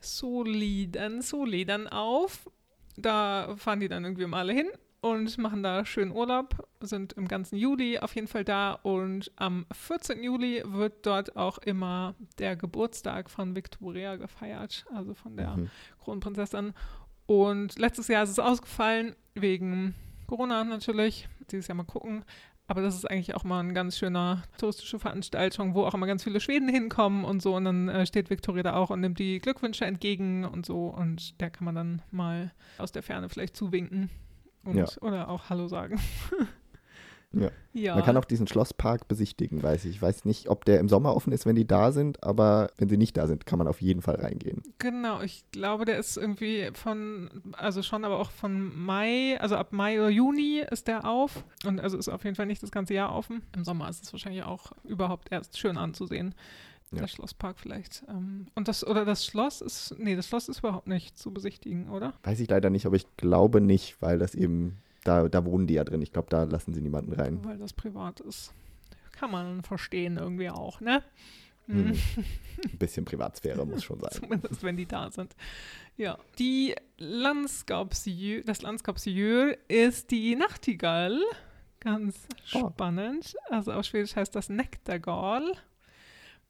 Soliden, Soliden auf. Da fahren die dann irgendwie mal alle hin und machen da schön Urlaub, sind im ganzen Juli auf jeden Fall da und am 14. Juli wird dort auch immer der Geburtstag von Victoria gefeiert, also von der Mhm. Kronprinzessin. Und letztes Jahr ist es ausgefallen, wegen Corona natürlich. Dieses Jahr mal gucken. Aber das ist eigentlich auch mal eine ganz schöner touristische Veranstaltung, wo auch immer ganz viele Schweden hinkommen und so. Und dann äh, steht Victoria da auch und nimmt die Glückwünsche entgegen und so. Und der kann man dann mal aus der Ferne vielleicht zuwinken und, Ja. oder auch Hallo sagen. Ja. ja. Man kann auch diesen Schlosspark besichtigen, weiß ich. Ich weiß nicht, ob der im Sommer offen ist, wenn die da sind, aber wenn sie nicht da sind, kann man auf jeden Fall reingehen. Genau, ich glaube, der ist irgendwie von, also schon, aber auch von Mai, also ab Mai oder Juni ist der auf. Und also ist auf jeden Fall nicht das ganze Jahr offen. Im Sommer ist es wahrscheinlich auch überhaupt erst schön anzusehen. Ja. Der Schlosspark vielleicht. Ähm, und das, oder das Schloss ist, nee, das Schloss ist überhaupt nicht zu besichtigen, oder? Weiß ich leider nicht, aber ich glaube nicht, weil das eben, da, da wohnen die ja drin. Ich glaube, da lassen sie niemanden rein. Weil das privat ist. Kann man verstehen irgendwie auch, ne? Hm. Mhm. Ein bisschen Privatsphäre muss schon sein. Zumindest wenn die da sind. Ja. Die Landskapsjö, das Landskapsjöl ist die Nachtigall. Ganz Oh. spannend. Also auf Schwedisch heißt das Nektargal.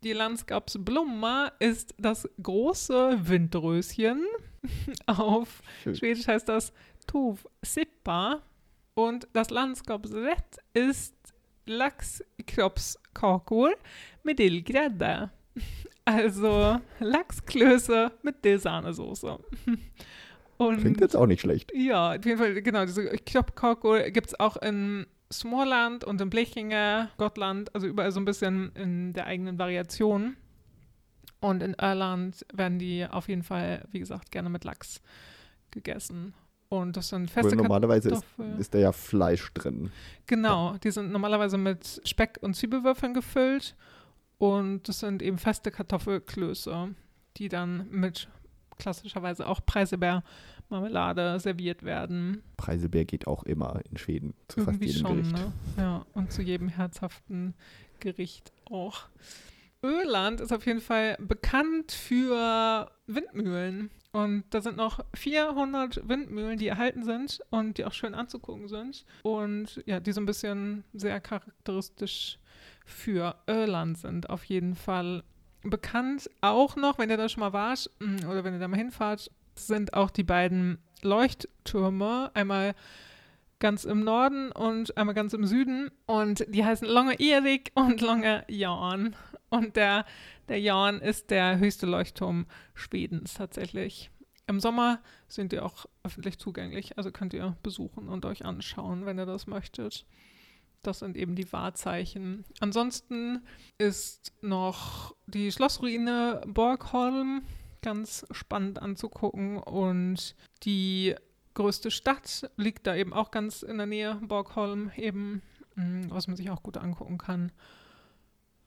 Die Landskapsblomma ist das große Windröschen. auf Schön. Schwedisch heißt das Tov Sippa. Und das Landskapsrätt ist Lachskroppskakor med dillgrädde. Also Lachsklöße mit Dillsahnesoße. Und Klingt jetzt auch nicht schlecht. ja, auf jeden Fall, genau, diese Kroppkakor gibt es auch in Småland und in Blekinge, Gottland, also überall so ein bisschen in der eigenen Variation. Und in Irland werden die auf jeden Fall, wie gesagt, gerne mit Lachs gegessen. Und das sind Weil feste normalerweise ist, ist da ja Fleisch drin. Genau, die sind normalerweise mit Speck und Zwiebelwürfeln gefüllt und das sind eben feste Kartoffelklöße, die dann mit klassischerweise auch Preiselbeer-Marmelade serviert werden. Preiselbeer geht auch immer in Schweden zu Irgendwie fast jedem schon, Gericht. ne? Ja, und zu jedem herzhaften Gericht auch. Öland ist auf jeden Fall bekannt für Windmühlen. Und da sind noch 400 Windmühlen, die erhalten sind und die auch schön anzugucken sind. Und ja, die so ein bisschen sehr charakteristisch für Irland sind. Auf jeden Fall bekannt auch noch, wenn ihr da schon mal wart mm, oder wenn ihr da mal hinfahrt, sind auch die beiden Leuchttürme. Einmal ganz im Norden und einmal ganz im Süden. Und die heißen Longe Erik und Longe Jan. Und der, der Jan ist der höchste Leuchtturm Schwedens tatsächlich. Im Sommer sind die auch öffentlich zugänglich, also könnt ihr besuchen und euch anschauen, wenn ihr das möchtet. Das sind eben die Wahrzeichen. Ansonsten ist noch die Schlossruine Borgholm ganz spannend anzugucken und die größte Stadt liegt da eben auch ganz in der Nähe, Borgholm eben, mm, was man sich auch gut angucken kann.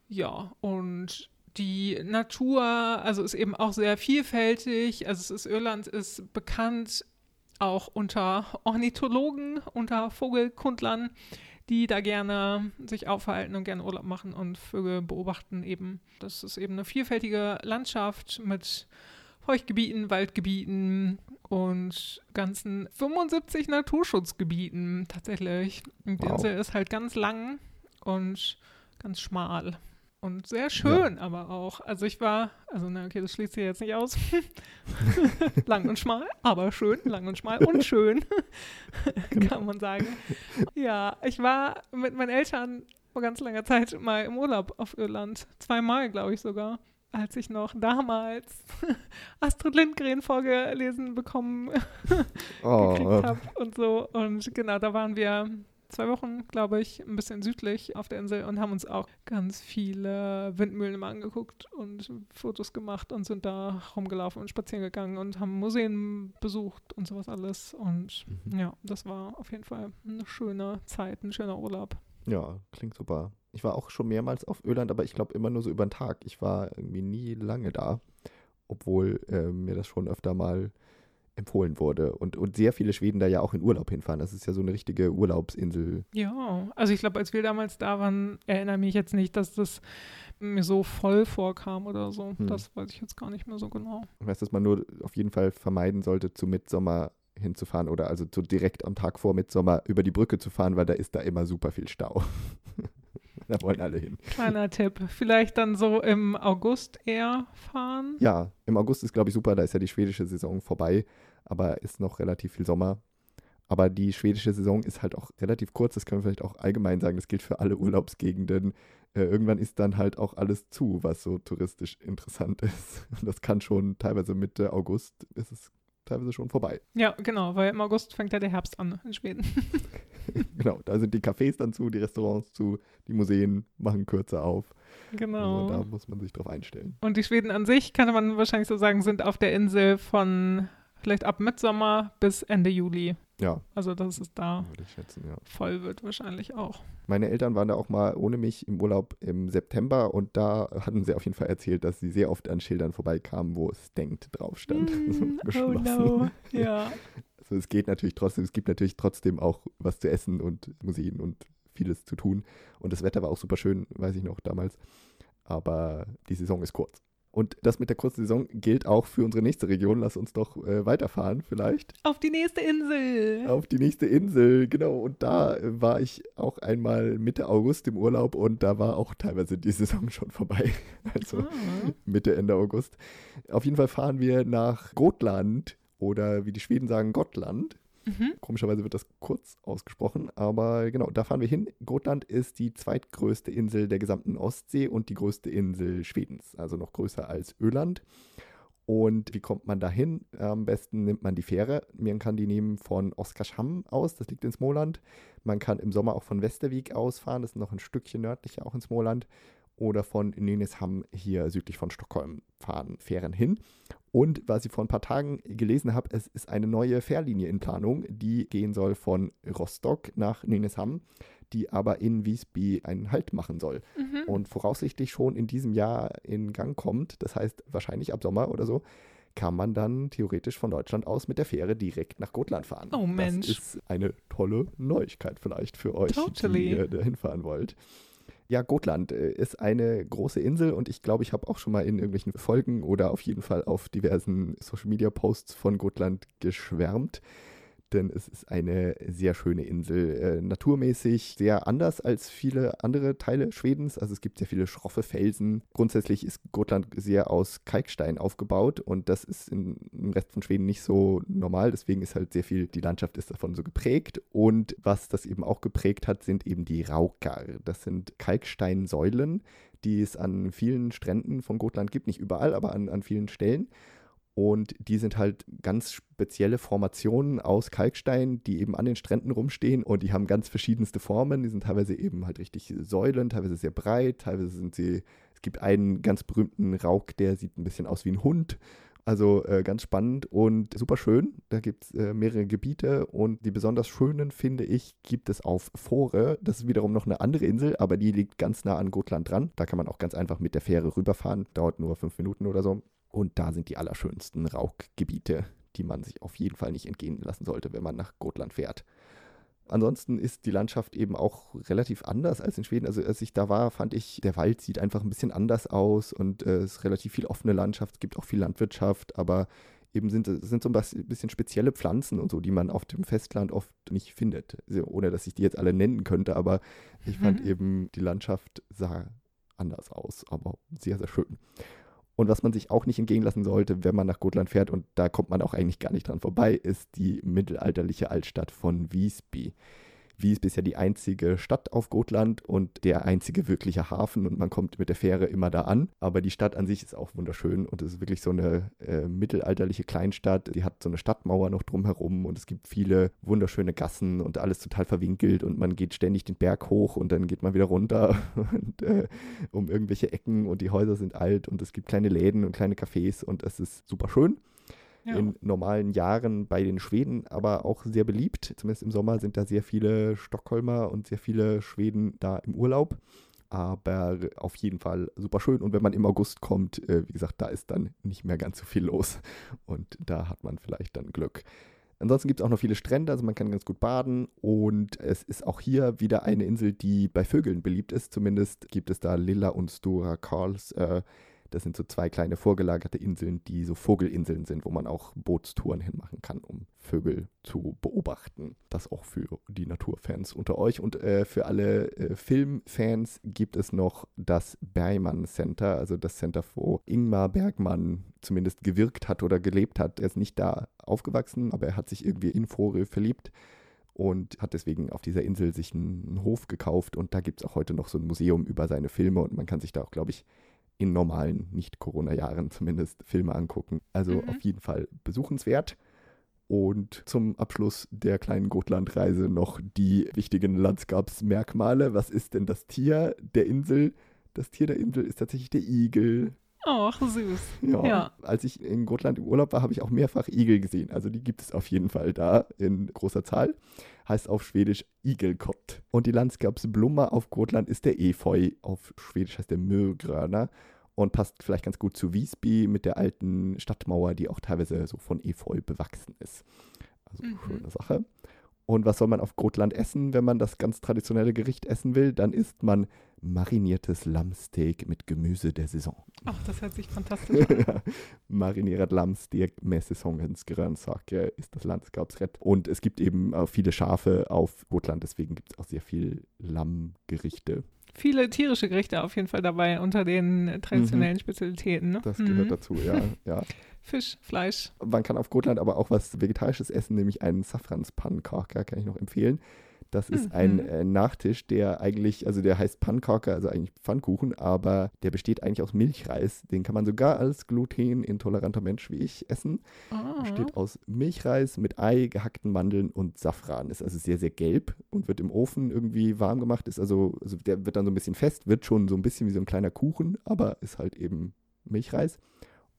Ja, und die Natur, also ist eben auch sehr vielfältig. Also es ist Irland ist bekannt auch unter Ornithologen, unter Vogelkundlern, die da gerne sich aufhalten und gerne Urlaub machen und Vögel beobachten eben. Das ist eben eine vielfältige Landschaft mit Feuchtgebieten, Waldgebieten und ganzen 75 Naturschutzgebieten tatsächlich. Und die Wow. Insel ist halt ganz lang und ganz schmal. Und sehr schön aber auch. Also ich war, also na okay, das schließt sich jetzt nicht aus. lang und schmal, aber schön, lang und schmal und schön, kann man sagen. Ja, ich war mit meinen Eltern vor ganz langer Zeit mal im Urlaub auf Irland. Zweimal, glaube ich sogar. Als ich noch damals Astrid Lindgren vorgelesen bekommen gekriegt Oh, habe und so. Und genau, da waren wir zwei Wochen, glaube ich, ein bisschen südlich auf der Insel und haben uns auch ganz viele Windmühlen immer angeguckt und Fotos gemacht und sind da rumgelaufen und spazieren gegangen und haben Museen besucht und sowas alles. Und Mhm. ja, das war auf jeden Fall eine schöne Zeit, ein schöner Urlaub. ja, klingt super. Ich war auch schon mehrmals auf Irland, aber ich glaube immer nur so über den Tag. Ich war irgendwie nie lange da, obwohl äh, mir das schon öfter mal empfohlen wurde. Und, und sehr viele Schweden da ja auch in Urlaub hinfahren. Das ist ja so eine richtige Urlaubsinsel. Ja, also ich glaube, als wir damals da waren, erinnere mich jetzt nicht, dass das mir so voll vorkam oder so. Hm. Das weiß ich jetzt gar nicht mehr so genau. Ich weiß, dass man nur auf jeden Fall vermeiden sollte, zu Mitsommer hinzufahren oder also so direkt am Tag vor Mitsommer über die Brücke zu fahren, weil da ist da immer super viel Stau. da wollen alle hin. Kleiner Tipp. Vielleicht dann so im August eher fahren. Ja, im August ist, glaube ich, super. Da ist ja die schwedische Saison vorbei, aber ist noch relativ viel Sommer. Aber die schwedische Saison ist halt auch relativ kurz. Das können wir vielleicht auch allgemein sagen. Das gilt für alle Urlaubsgegenden. Äh, irgendwann ist dann halt auch alles zu, was so touristisch interessant ist. Und das kann schon teilweise Mitte August ist es teilweise schon vorbei. Ja, genau, weil im August fängt ja der Herbst an in Schweden. genau, da sind die Cafés dann zu, die Restaurants zu, die Museen machen kürzer auf. Genau. Also da muss man sich drauf einstellen. Und die Schweden an sich, kann man wahrscheinlich so sagen, sind auf der Insel von vielleicht ab Mitsommer bis Ende Juli. Ja, Also, dass es da schätzen, ja. voll wird wahrscheinlich auch. Meine Eltern waren da auch mal ohne mich im Urlaub im September und da hatten sie auf jeden Fall erzählt, dass sie sehr oft an Schildern vorbeikamen, wo es denkt drauf stand. So Mm, oh geschlossen. no. Ja. Also es geht natürlich trotzdem, es gibt natürlich trotzdem auch was zu essen und Museen und vieles zu tun. Und das Wetter war auch super schön, weiß ich noch damals. Aber die Saison ist kurz. Und das mit der kurzen Saison gilt auch für unsere nächste Region. Lass uns doch äh, weiterfahren vielleicht. Auf die nächste Insel. auf die nächste Insel, genau. Und da äh, war ich auch einmal Mitte August im Urlaub und da war auch teilweise die Saison schon vorbei. Also Ah. Mitte, Ende August. Auf jeden Fall fahren wir nach Gotland oder wie die Schweden sagen, Gottland. Mhm. Komischerweise wird das kurz ausgesprochen, aber genau, da fahren wir hin. Gotland ist die zweitgrößte Insel der gesamten Ostsee und die größte Insel Schwedens, also noch größer als Öland. Und wie kommt man da hin? Am besten nimmt man die Fähre. Man kann die nehmen von Oskarshamn aus, das liegt in Smoland. Man kann im Sommer auch von Westervik ausfahren, das ist noch ein Stückchen nördlicher, auch in Smoland. Oder von Nynäshamn hier südlich von Stockholm fahren Fähren hin. Und was ich vor ein paar Tagen gelesen habe, es ist eine neue Fährlinie in Planung, die gehen soll von Rostock nach Nynäshamn. die aber in Wiesby einen Halt machen soll Mhm. und voraussichtlich schon in diesem Jahr in Gang kommt. Das heißt, wahrscheinlich ab Sommer oder so kann man dann theoretisch von Deutschland aus mit der Fähre direkt nach Gotland fahren. Oh, Mensch. Das ist eine tolle Neuigkeit vielleicht für euch, Totally. die ihr dahin fahren wollt. Ja, Gotland äh, ist eine große Insel und ich glaube, ich habe auch schon mal in irgendwelchen Folgen oder auf jeden Fall auf diversen Social Media Posts von Gotland geschwärmt. Denn es ist eine sehr schöne Insel. Äh, naturmäßig sehr anders als viele andere Teile Schwedens. Also es gibt sehr viele schroffe Felsen. Grundsätzlich ist Gotland sehr aus Kalkstein aufgebaut und das ist in, im Rest von Schweden nicht so normal. Deswegen ist halt sehr viel, die Landschaft ist davon so geprägt. Und was das eben auch geprägt hat, sind eben die Raukar. Das sind Kalksteinsäulen, die es an vielen Stränden von Gotland gibt. Nicht überall, aber an, an vielen Stellen. Und die sind halt ganz spezielle Formationen aus Kalkstein, die eben an den Stränden rumstehen und die haben ganz verschiedenste Formen. Die sind teilweise eben halt richtig Säulen, teilweise sehr breit, teilweise sind sie, es gibt einen ganz berühmten Rauk, der sieht ein bisschen aus wie ein Hund. Also äh, ganz spannend und super schön. Da gibt es äh, mehrere Gebiete und die besonders schönen, finde ich, gibt es auf Fore. Das ist wiederum noch eine andere Insel, aber die liegt ganz nah an Gotland dran. Da kann man auch ganz einfach mit der Fähre rüberfahren. Dauert nur fünf Minuten oder so. Und da sind die allerschönsten Raukgebiete, die man sich auf jeden Fall nicht entgehen lassen sollte, wenn man nach Gotland fährt. Ansonsten ist die Landschaft eben auch relativ anders als in Schweden. Also als ich da war, fand ich, der Wald sieht einfach ein bisschen anders aus und äh, es ist relativ viel offene Landschaft, es gibt auch viel Landwirtschaft, aber eben sind es sind so ein bisschen spezielle Pflanzen und so, die man auf dem Festland oft nicht findet. Also, ohne dass ich die jetzt alle nennen könnte, aber ich fand Mhm. eben, die Landschaft sah anders aus, aber sehr, sehr schön. Und was man sich auch nicht entgehen lassen sollte, wenn man nach Gotland fährt, und da kommt man auch eigentlich gar nicht dran vorbei, ist die mittelalterliche Altstadt von Visby. Visby ist ja die einzige Stadt auf Gotland und der einzige wirkliche Hafen und man kommt mit der Fähre immer da an. Aber die Stadt an sich ist auch wunderschön und es ist wirklich so eine äh, mittelalterliche Kleinstadt. Die hat so eine Stadtmauer noch drumherum und es gibt viele wunderschöne Gassen und alles total verwinkelt und man geht ständig den Berg hoch und dann geht man wieder runter und, äh, um irgendwelche Ecken und die Häuser sind alt und es gibt kleine Läden und kleine Cafés und es ist super schön Ja. in normalen Jahren bei den Schweden, aber auch sehr beliebt. Zumindest im Sommer sind da sehr viele Stockholmer und sehr viele Schweden da im Urlaub. Aber auf jeden Fall super schön. Und wenn man im August kommt, äh, wie gesagt, da ist dann nicht mehr ganz so viel los. Und da hat man vielleicht dann Glück. Ansonsten gibt es auch noch viele Strände, also man kann ganz gut baden. Und es ist auch hier wieder eine Insel, die bei Vögeln beliebt ist. Zumindest gibt es da Lilla und Stora Karls. Äh, das sind so zwei kleine vorgelagerte Inseln, die so Vogelinseln sind, wo man auch Bootstouren hinmachen kann, um Vögel zu beobachten. Das auch für die Naturfans unter euch. Und äh, für alle äh, Filmfans gibt es noch das Bergman Center, also das Center, wo Ingmar Bergmann zumindest gewirkt hat oder gelebt hat. Er ist nicht da aufgewachsen, aber er hat sich irgendwie in Fore verliebt und hat deswegen auf dieser Insel sich einen Hof gekauft. Und da gibt es auch heute noch so ein Museum über seine Filme und man kann sich da auch, glaube ich, in normalen, nicht Corona-Jahren zumindest Filme angucken. Also Mhm. auf jeden Fall besuchenswert. Und zum Abschluss der kleinen Gotland-Reise noch die wichtigen Landskapsmerkmale. Was ist denn das Tier der Insel? Das Tier der Insel ist tatsächlich der Igel. Ach, süß. Ja. Ja. Als ich in Gotland im Urlaub war, habe ich auch mehrfach Igel gesehen. Also die gibt es auf jeden Fall da in großer Zahl. Heißt auf Schwedisch Igelkott. Und die Landskapsblume auf Gotland ist der Efeu. Auf Schwedisch heißt der Myrgröna. Und passt vielleicht ganz gut zu Visby mit der alten Stadtmauer, die auch teilweise so von Efeu bewachsen ist. Also Mhm. schöne Sache. Und was soll man auf Gotland essen, wenn man das ganz traditionelle Gericht essen will? Dann isst man mariniertes Lammsteak mit Gemüse der Saison. Ach, das hört sich fantastisch an. Marinerat lammstek med säsongens grönsaker ist das Landskapsrett. Und es gibt eben auch viele Schafe auf Gotland, deswegen gibt es auch sehr viel Lammgerichte. Viele tierische Gerichte auf jeden Fall dabei unter den traditionellen Spezialitäten. Ne? Das Mhm. gehört dazu, ja. ja. Fisch, Fleisch. Man kann auf Gotland aber auch was Vegetarisches essen, nämlich einen Safranspannkaker, kann ich noch empfehlen. Das ist Mhm. ein äh, Nachtisch, der eigentlich, also der heißt Pannkaker, also eigentlich Pfannkuchen, aber der besteht eigentlich aus Milchreis. Den kann man sogar als glutenintoleranter Mensch wie ich essen. Ah. Besteht aus Milchreis mit Ei, gehackten Mandeln und Safran. Ist also sehr, sehr gelb und wird im Ofen irgendwie warm gemacht. Ist also, also der wird dann so ein bisschen fest, wird schon so ein bisschen wie so ein kleiner Kuchen, aber ist halt eben Milchreis.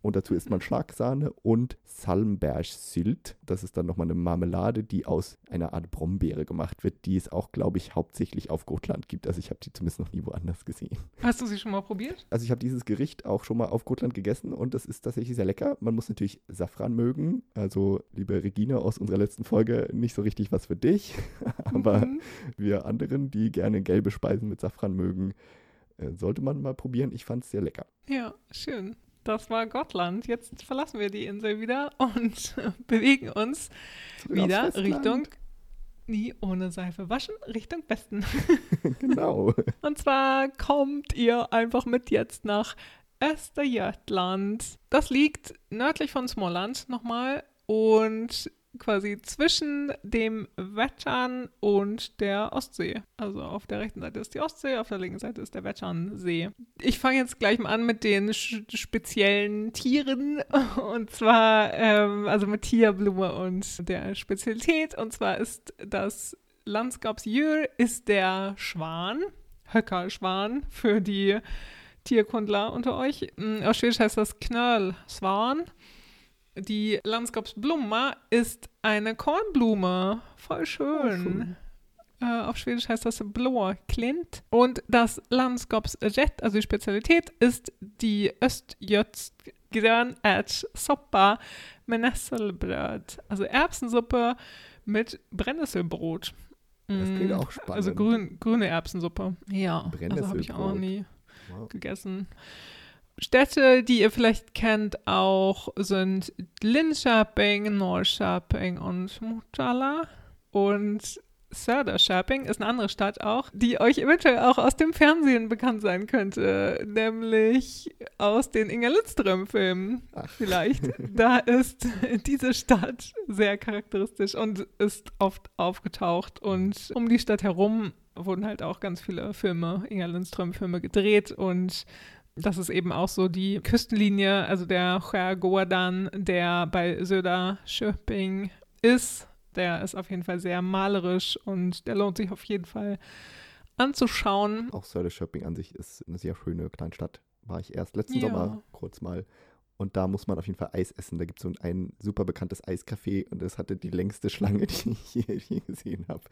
Und dazu isst man Schlagsahne und Salmbergsylt. Das ist dann nochmal eine Marmelade, die aus einer Art Brombeere gemacht wird, die es auch, glaube ich, hauptsächlich auf Gotland gibt. Also ich habe die zumindest noch nie woanders gesehen. Hast du sie schon mal probiert? Also ich habe dieses Gericht auch schon mal auf Gotland gegessen und das ist tatsächlich sehr lecker. Man muss natürlich Safran mögen. Also, liebe Regina aus unserer letzten Folge, nicht so richtig was für dich. Aber mhm. wir anderen, die gerne gelbe Speisen mit Safran mögen, äh, sollte man mal probieren. Ich fand es sehr lecker. Ja, schön. Das war Gottland. Jetzt verlassen wir die Insel wieder und bewegen uns Zurück wieder Richtung nie ohne Seife waschen, Richtung Westen. genau. Und zwar kommt ihr einfach mit jetzt nach Östergötland. Das liegt nördlich von Smoland nochmal und quasi zwischen dem Wettern und der Ostsee. Also auf der rechten Seite ist die Ostsee, auf der linken Seite ist der Wetternsee. Ich fange jetzt gleich mal an mit den speziellen Tieren und zwar ähm, also mit Tierblume und der Spezialität und zwar ist das Landskapsdjur ist der Schwan, Höckerschwan für die Tierkundler unter euch. Mm, auf Schwedisch heißt das Knöllswan. Die Landskapsblomma ist eine Kornblume. Voll schön. Oh, äh, auf Schwedisch heißt das Blåa Klint. Und das Landskapsrätt, also die Spezialität, ist die Östgötsk Grönärtssoppa mit Nesselbröt. Also Erbsensuppe mit Brennnesselbrot. Das klingt mm, auch spannend. Also grün, grüne Erbsensuppe. Ja, also habe ich auch nie wow. gegessen. Städte, die ihr vielleicht kennt, auch sind Linköping, Norrköping und Motala. Und Söderköping ist eine andere Stadt auch, die euch eventuell auch aus dem Fernsehen bekannt sein könnte, nämlich aus den Inga Lindström-Filmen. Vielleicht. da ist diese Stadt sehr charakteristisch und ist oft aufgetaucht. Und um die Stadt herum wurden halt auch ganz viele Filme, Inga Lindström-Filme gedreht. Und das ist eben auch so die Küstenlinie, also der Skärgården, der bei Söderköping ist. Der ist auf jeden Fall sehr malerisch und der lohnt sich auf jeden Fall anzuschauen. Auch Söderköping an sich ist eine sehr schöne Kleinstadt. War ich erst letzten ja. Sommer kurz mal und da muss man auf jeden Fall Eis essen. Da gibt es so ein, super bekanntes Eiscafé und es hatte die längste Schlange, die ich je, je gesehen habe.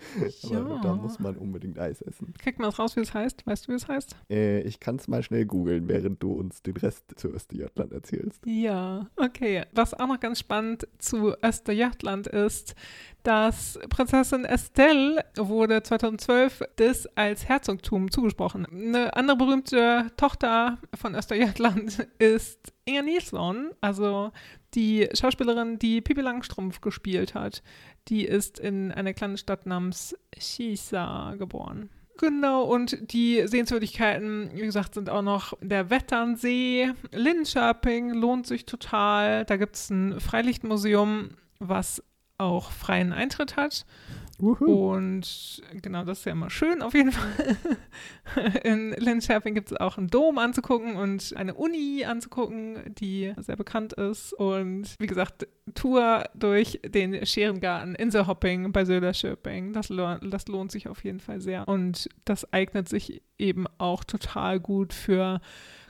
Ja. Aber da muss man unbedingt Eis essen. Kriegt man raus, wie es heißt? Weißt du, wie es heißt? Äh, ich kann es mal schnell googeln, während du uns den Rest zu Österjörtland erzählst. Ja, okay. Was auch noch ganz spannend zu Österjörtland ist, dass Prinzessin Estelle wurde 2012 das als Herzogtum zugesprochen. Eine andere berühmte Tochter von Österjörtland ist Inga Nilsson, also die Schauspielerin, die Pippi Langstrumpf gespielt hat, die ist in einer kleinen Stadt namens Chisa geboren. Genau, und die Sehenswürdigkeiten, wie gesagt, sind auch noch der Wetternsee, Linköping lohnt sich total. Da gibt es ein Freilichtmuseum, was auch freien Eintritt hat. Uhu. Und genau, das ist ja immer schön auf jeden Fall. In Linköping gibt es auch einen Dom anzugucken und eine Uni anzugucken, die sehr bekannt ist. Und wie gesagt, Tour durch den Scherengarten, Inselhopping bei Söderköping, das, das lohnt sich auf jeden Fall sehr. Und das eignet sich eben auch total gut für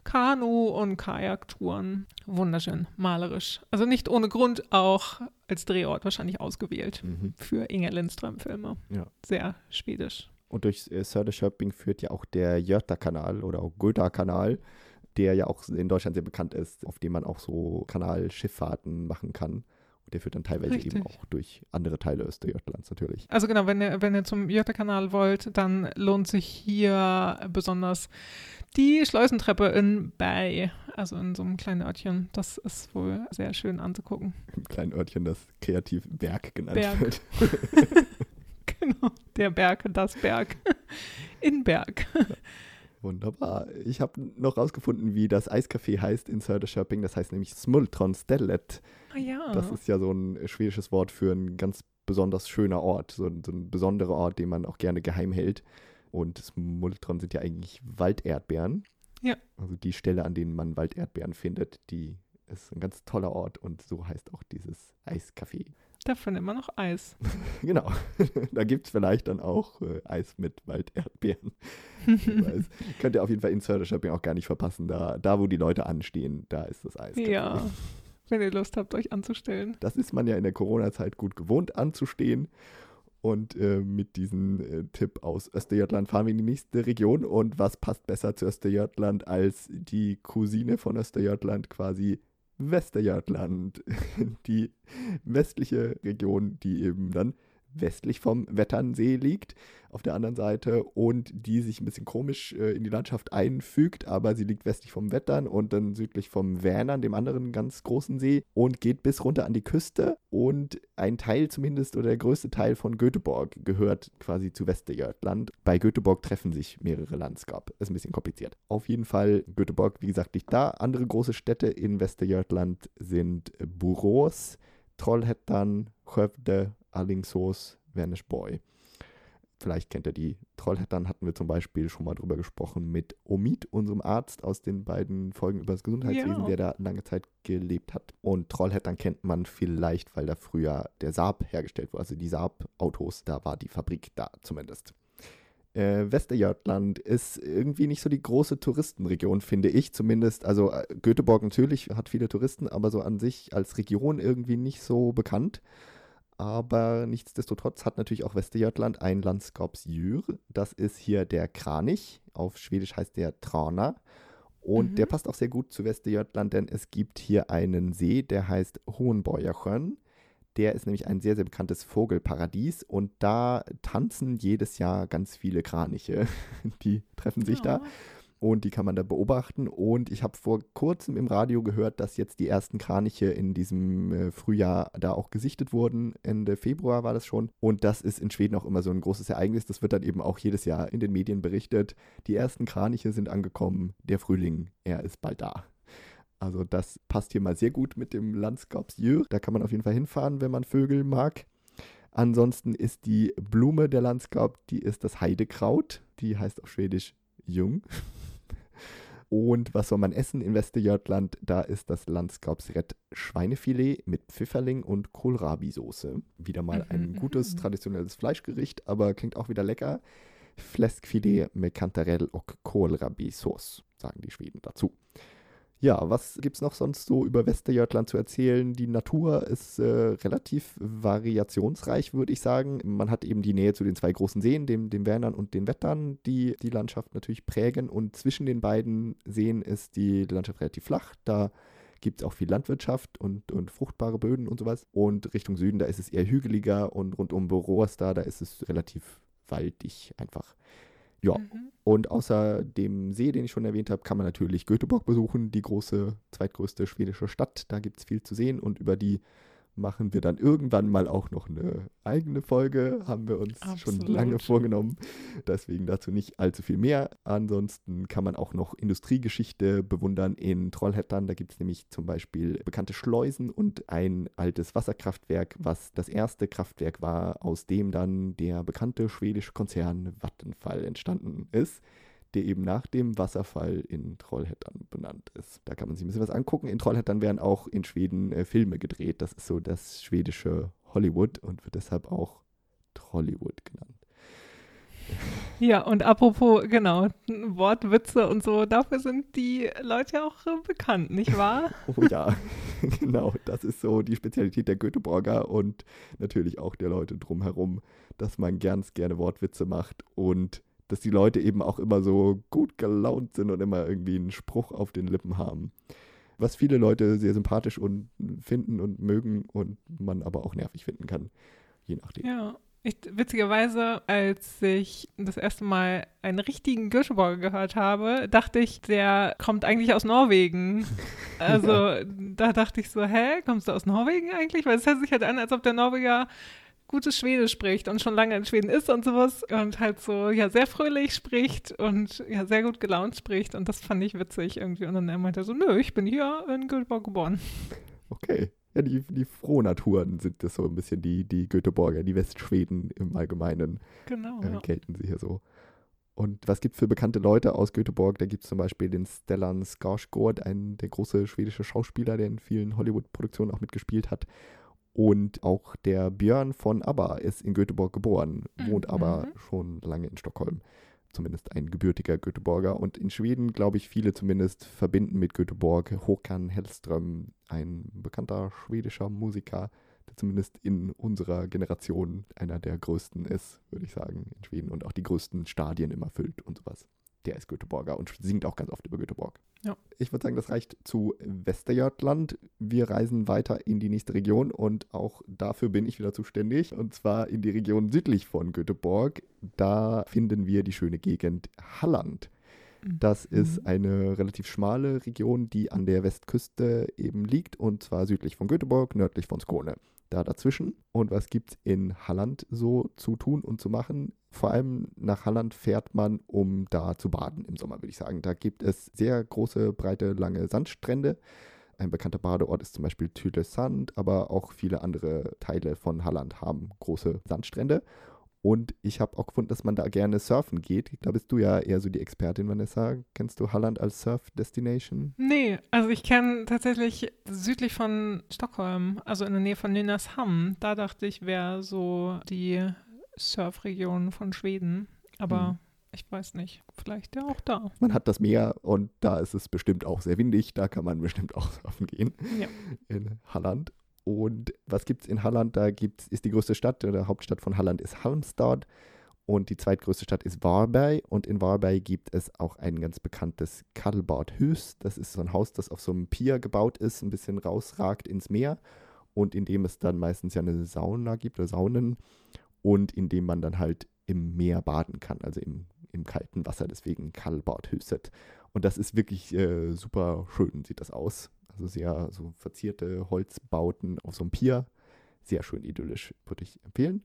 Kanu- und Kajaktouren. Wunderschön, malerisch. Also nicht ohne Grund auch als Drehort wahrscheinlich ausgewählt mhm. für Inge Lindström-Filme. Ja. Sehr schwedisch. Und durch äh, Söderköping führt ja auch der Göta-Kanal oder auch Göta-Kanal, der ja auch in Deutschland sehr bekannt ist, auf dem man auch so Kanalschifffahrten machen kann. Der führt dann teilweise Richtig. eben auch durch andere Teile Österjötlands natürlich. Also genau, wenn ihr, wenn ihr zum Jötta-Kanal wollt, dann lohnt sich hier besonders die Schleusentreppe in Bay, also in so einem kleinen Örtchen. Das ist wohl sehr schön anzugucken. Ein kleines Örtchen, das kreativ Berg genannt Berg. wird. genau, der Berg, das Berg. In Berg. Wunderbar. Ich habe noch rausgefunden, wie das Eiscafé heißt in Söderköping. Das heißt nämlich Smultron Stellet. Ah ja. Das ist ja so ein schwedisches Wort für ein ganz besonders schöner Ort, so, so ein besonderer Ort, den man auch gerne geheim hält. Und Smultron sind ja eigentlich Walderdbeeren. Ja. Also die Stelle, an denen man Walderdbeeren findet, die ist ein ganz toller Ort und so heißt auch dieses Eiscafé. Davon immer noch Eis. genau. da gibt es vielleicht dann auch äh, Eis mit Walderdbeeren. Könnt ihr auf jeden Fall Insider-Shopping auch gar nicht verpassen. Da, da, wo die Leute anstehen, da ist das Eis. Ja, wenn ihr Lust habt, euch anzustellen. Das ist man ja in der Corona-Zeit gut gewohnt anzustehen. Und äh, mit diesem äh, Tipp aus Österjötland fahren wir in die nächste Region. Und was passt besser zu Österjötland als die Cousine von Österjötland, quasi Westerjötland, die westliche Region, die eben dann westlich vom Wetternsee liegt, auf der anderen Seite und die sich ein bisschen komisch äh, in die Landschaft einfügt, aber sie liegt westlich vom Wettern und dann südlich vom Vänern, dem anderen ganz großen See und geht bis runter an die Küste und ein Teil zumindest oder der größte Teil von Göteborg gehört quasi zu Westerjötland. Bei Göteborg treffen sich mehrere Landskap. Ist ein bisschen kompliziert. Auf jeden Fall, Göteborg, wie gesagt, liegt da. Andere große Städte in Westerjötland sind Borås, Trollhättan, Skövde, Alingsås, Vänersborg. Vielleicht kennt ihr die. Trollhättan hatten wir zum Beispiel schon mal drüber gesprochen mit Omid, unserem Arzt aus den beiden Folgen über das Gesundheitswesen, ja. der da lange Zeit gelebt hat. Und Trollhättan kennt man vielleicht, weil da früher der Saab hergestellt wurde, also die Saab-Autos, da war die Fabrik da zumindest. Äh, Westerjötland ist irgendwie nicht so die große Touristenregion, finde ich zumindest. Also äh, Göteborg natürlich hat viele Touristen, aber so an sich als Region irgendwie nicht so bekannt. Aber nichtsdestotrotz hat natürlich auch Västergötland ein Landskapsdjur. Das ist hier der Kranich. Auf Schwedisch heißt der Trana. Und mhm. der passt auch sehr gut zu Västergötland, denn es gibt hier einen See, der heißt Hohenborgersjön. Der ist nämlich ein sehr, sehr bekanntes Vogelparadies und da tanzen jedes Jahr ganz viele Kraniche. Die treffen sich ja. da und die kann man da beobachten. Und ich habe vor kurzem im Radio gehört, dass jetzt die ersten Kraniche in diesem äh, Frühjahr da auch gesichtet wurden. Ende Februar war das schon. Und das ist in Schweden auch immer so ein großes Ereignis. Das wird dann eben auch jedes Jahr in den Medien berichtet. Die ersten Kraniche sind angekommen. Der Frühling, er ist bald da. Also das passt hier mal sehr gut mit dem Landskapsjör. Da kann man auf jeden Fall hinfahren, wenn man Vögel mag. Ansonsten ist die Blume der Landskap, die ist das Heidekraut. Die heißt auf Schwedisch Jung. Und was soll man essen in Westerjötland? Da ist das Landskapsrett Schweinefilet mit Pfifferling und Kohlrabi-Soße. Wieder mal ein mhm, gutes, mhm. traditionelles Fleischgericht, aber klingt auch wieder lecker. Fläskfilet mit Kantarell und Kohlrabi-Sauce, sagen die Schweden dazu. Ja, was gibt es noch sonst so über Westerjötland zu erzählen? Die Natur ist äh, relativ variationsreich, würde ich sagen. Man hat eben die Nähe zu den zwei großen Seen, dem, dem Wernern und den Wettern, die die Landschaft natürlich prägen. Und zwischen den beiden Seen ist die Landschaft relativ flach. Da gibt es auch viel Landwirtschaft und, und fruchtbare Böden und sowas. Und Richtung Süden, da ist es eher hügeliger und rund um Borås da, da ist es relativ waldig einfach. Ja, mhm. und außer dem See, den ich schon erwähnt habe, kann man natürlich Göteborg besuchen, die große, zweitgrößte schwedische Stadt. Da gibt es viel zu sehen und über die machen wir dann irgendwann mal auch noch eine eigene Folge. Haben wir uns Absolut. schon lange vorgenommen. Deswegen dazu nicht allzu viel mehr. Ansonsten kann man auch noch Industriegeschichte bewundern in Trollhättan. Da gibt es nämlich zum Beispiel bekannte Schleusen und ein altes Wasserkraftwerk, was das erste Kraftwerk war, aus dem dann der bekannte schwedische Konzern Vattenfall entstanden ist der eben nach dem Wasserfall in Trollhättan benannt ist. Da kann man sich ein bisschen was angucken. In Trollhättan werden auch in Schweden äh, Filme gedreht. Das ist so das schwedische Hollywood und wird deshalb auch Trollywood genannt. Ja, und apropos, genau, Wortwitze und so, dafür sind die Leute auch äh, bekannt, nicht wahr? oh ja, genau, das ist so die Spezialität der Göteborger und natürlich auch der Leute drumherum, dass man ganz gerne Wortwitze macht und dass die Leute eben auch immer so gut gelaunt sind und immer irgendwie einen Spruch auf den Lippen haben. Was viele Leute sehr sympathisch und finden und mögen und man aber auch nervig finden kann, je nachdem. Ja. Ich, witzigerweise, als ich das erste Mal einen richtigen Göteborger gehört habe, dachte ich, der kommt eigentlich aus Norwegen. Also ja. da dachte ich so, hä, kommst du aus Norwegen eigentlich? Weil es hört sich halt an, als ob der Norweger gutes Schwedisch spricht und schon lange in Schweden ist und sowas und halt so, ja, sehr fröhlich spricht und ja, sehr gut gelaunt spricht und das fand ich witzig irgendwie. Und dann er meinte er so, nö, ich bin hier in Göteborg geboren. Okay. Ja, die, die Frohnaturen sind das so ein bisschen die, die Göteborger, die Westschweden im Allgemeinen. Genau. Äh, gelten sie hier so. Und was gibt es für bekannte Leute aus Göteborg? Da gibt es zum Beispiel den Stellan Skarsgård, ein der große schwedische Schauspieler, der in vielen Hollywood-Produktionen auch mitgespielt hat. Und auch der Björn von ABBA ist in Göteborg geboren, wohnt mhm. aber schon lange in Stockholm. zumindest ein gebürtiger Göteborger. Und in Schweden, glaube ich, viele zumindest verbinden mit Göteborg Håkan Hellström, ein bekannter schwedischer Musiker, der zumindest in unserer Generation einer der größten ist, würde ich sagen, in Schweden und auch die größten Stadien immer füllt und sowas. Der ist Göteborger und singt auch ganz oft über Göteborg. Ja. Ich würde sagen, das reicht zu Westerjörtland. Wir reisen weiter in die nächste Region und auch dafür bin ich wieder zuständig und zwar in die Region südlich von Göteborg. Da finden wir die schöne Gegend Halland. Das ist Mhm. eine relativ schmale Region, die an der Westküste eben liegt und zwar südlich von Göteborg, nördlich von Skåne. Da dazwischen. Und was gibt es in Halland so zu tun und zu machen? Vor allem nach Halland fährt man, um da zu baden im Sommer, würde ich sagen. Da gibt es sehr große, breite, lange Sandstrände. Ein bekannter Badeort ist zum Beispiel Tylösand, aber auch viele andere Teile von Halland haben große Sandstrände. Und ich habe auch gefunden, dass man da gerne surfen geht. Da bist du ja eher so die Expertin, Vanessa. Kennst du Halland als Surf-Destination? Nee, also ich kenne tatsächlich südlich von Stockholm, also in der Nähe von Nynäshamn. Da dachte ich, wäre so die Surfregion von Schweden. Aber Mhm. ich weiß nicht, vielleicht ja auch da. Man hat das Meer und da ist es bestimmt auch sehr windig. Da kann man bestimmt auch surfen gehen Ja. in Halland. Und was gibt es in Halland? Da gibt's, ist die größte Stadt, oder Hauptstadt von Halland ist Halmstad. Und die zweitgrößte Stadt ist Varberg. Und in Varberg gibt es auch ein ganz bekanntes Kadelbadhus. Das ist so ein Haus, das auf so einem Pier gebaut ist, ein bisschen rausragt ins Meer. Und in dem es dann meistens ja eine Sauna gibt oder Saunen. Und in dem man dann halt im Meer baden kann, also im, im kalten Wasser. Deswegen Kadelbadhuset. Und das ist wirklich äh, super schön, sieht das aus. Also sehr so verzierte Holzbauten auf so einem Pier. Sehr schön idyllisch, würde ich empfehlen.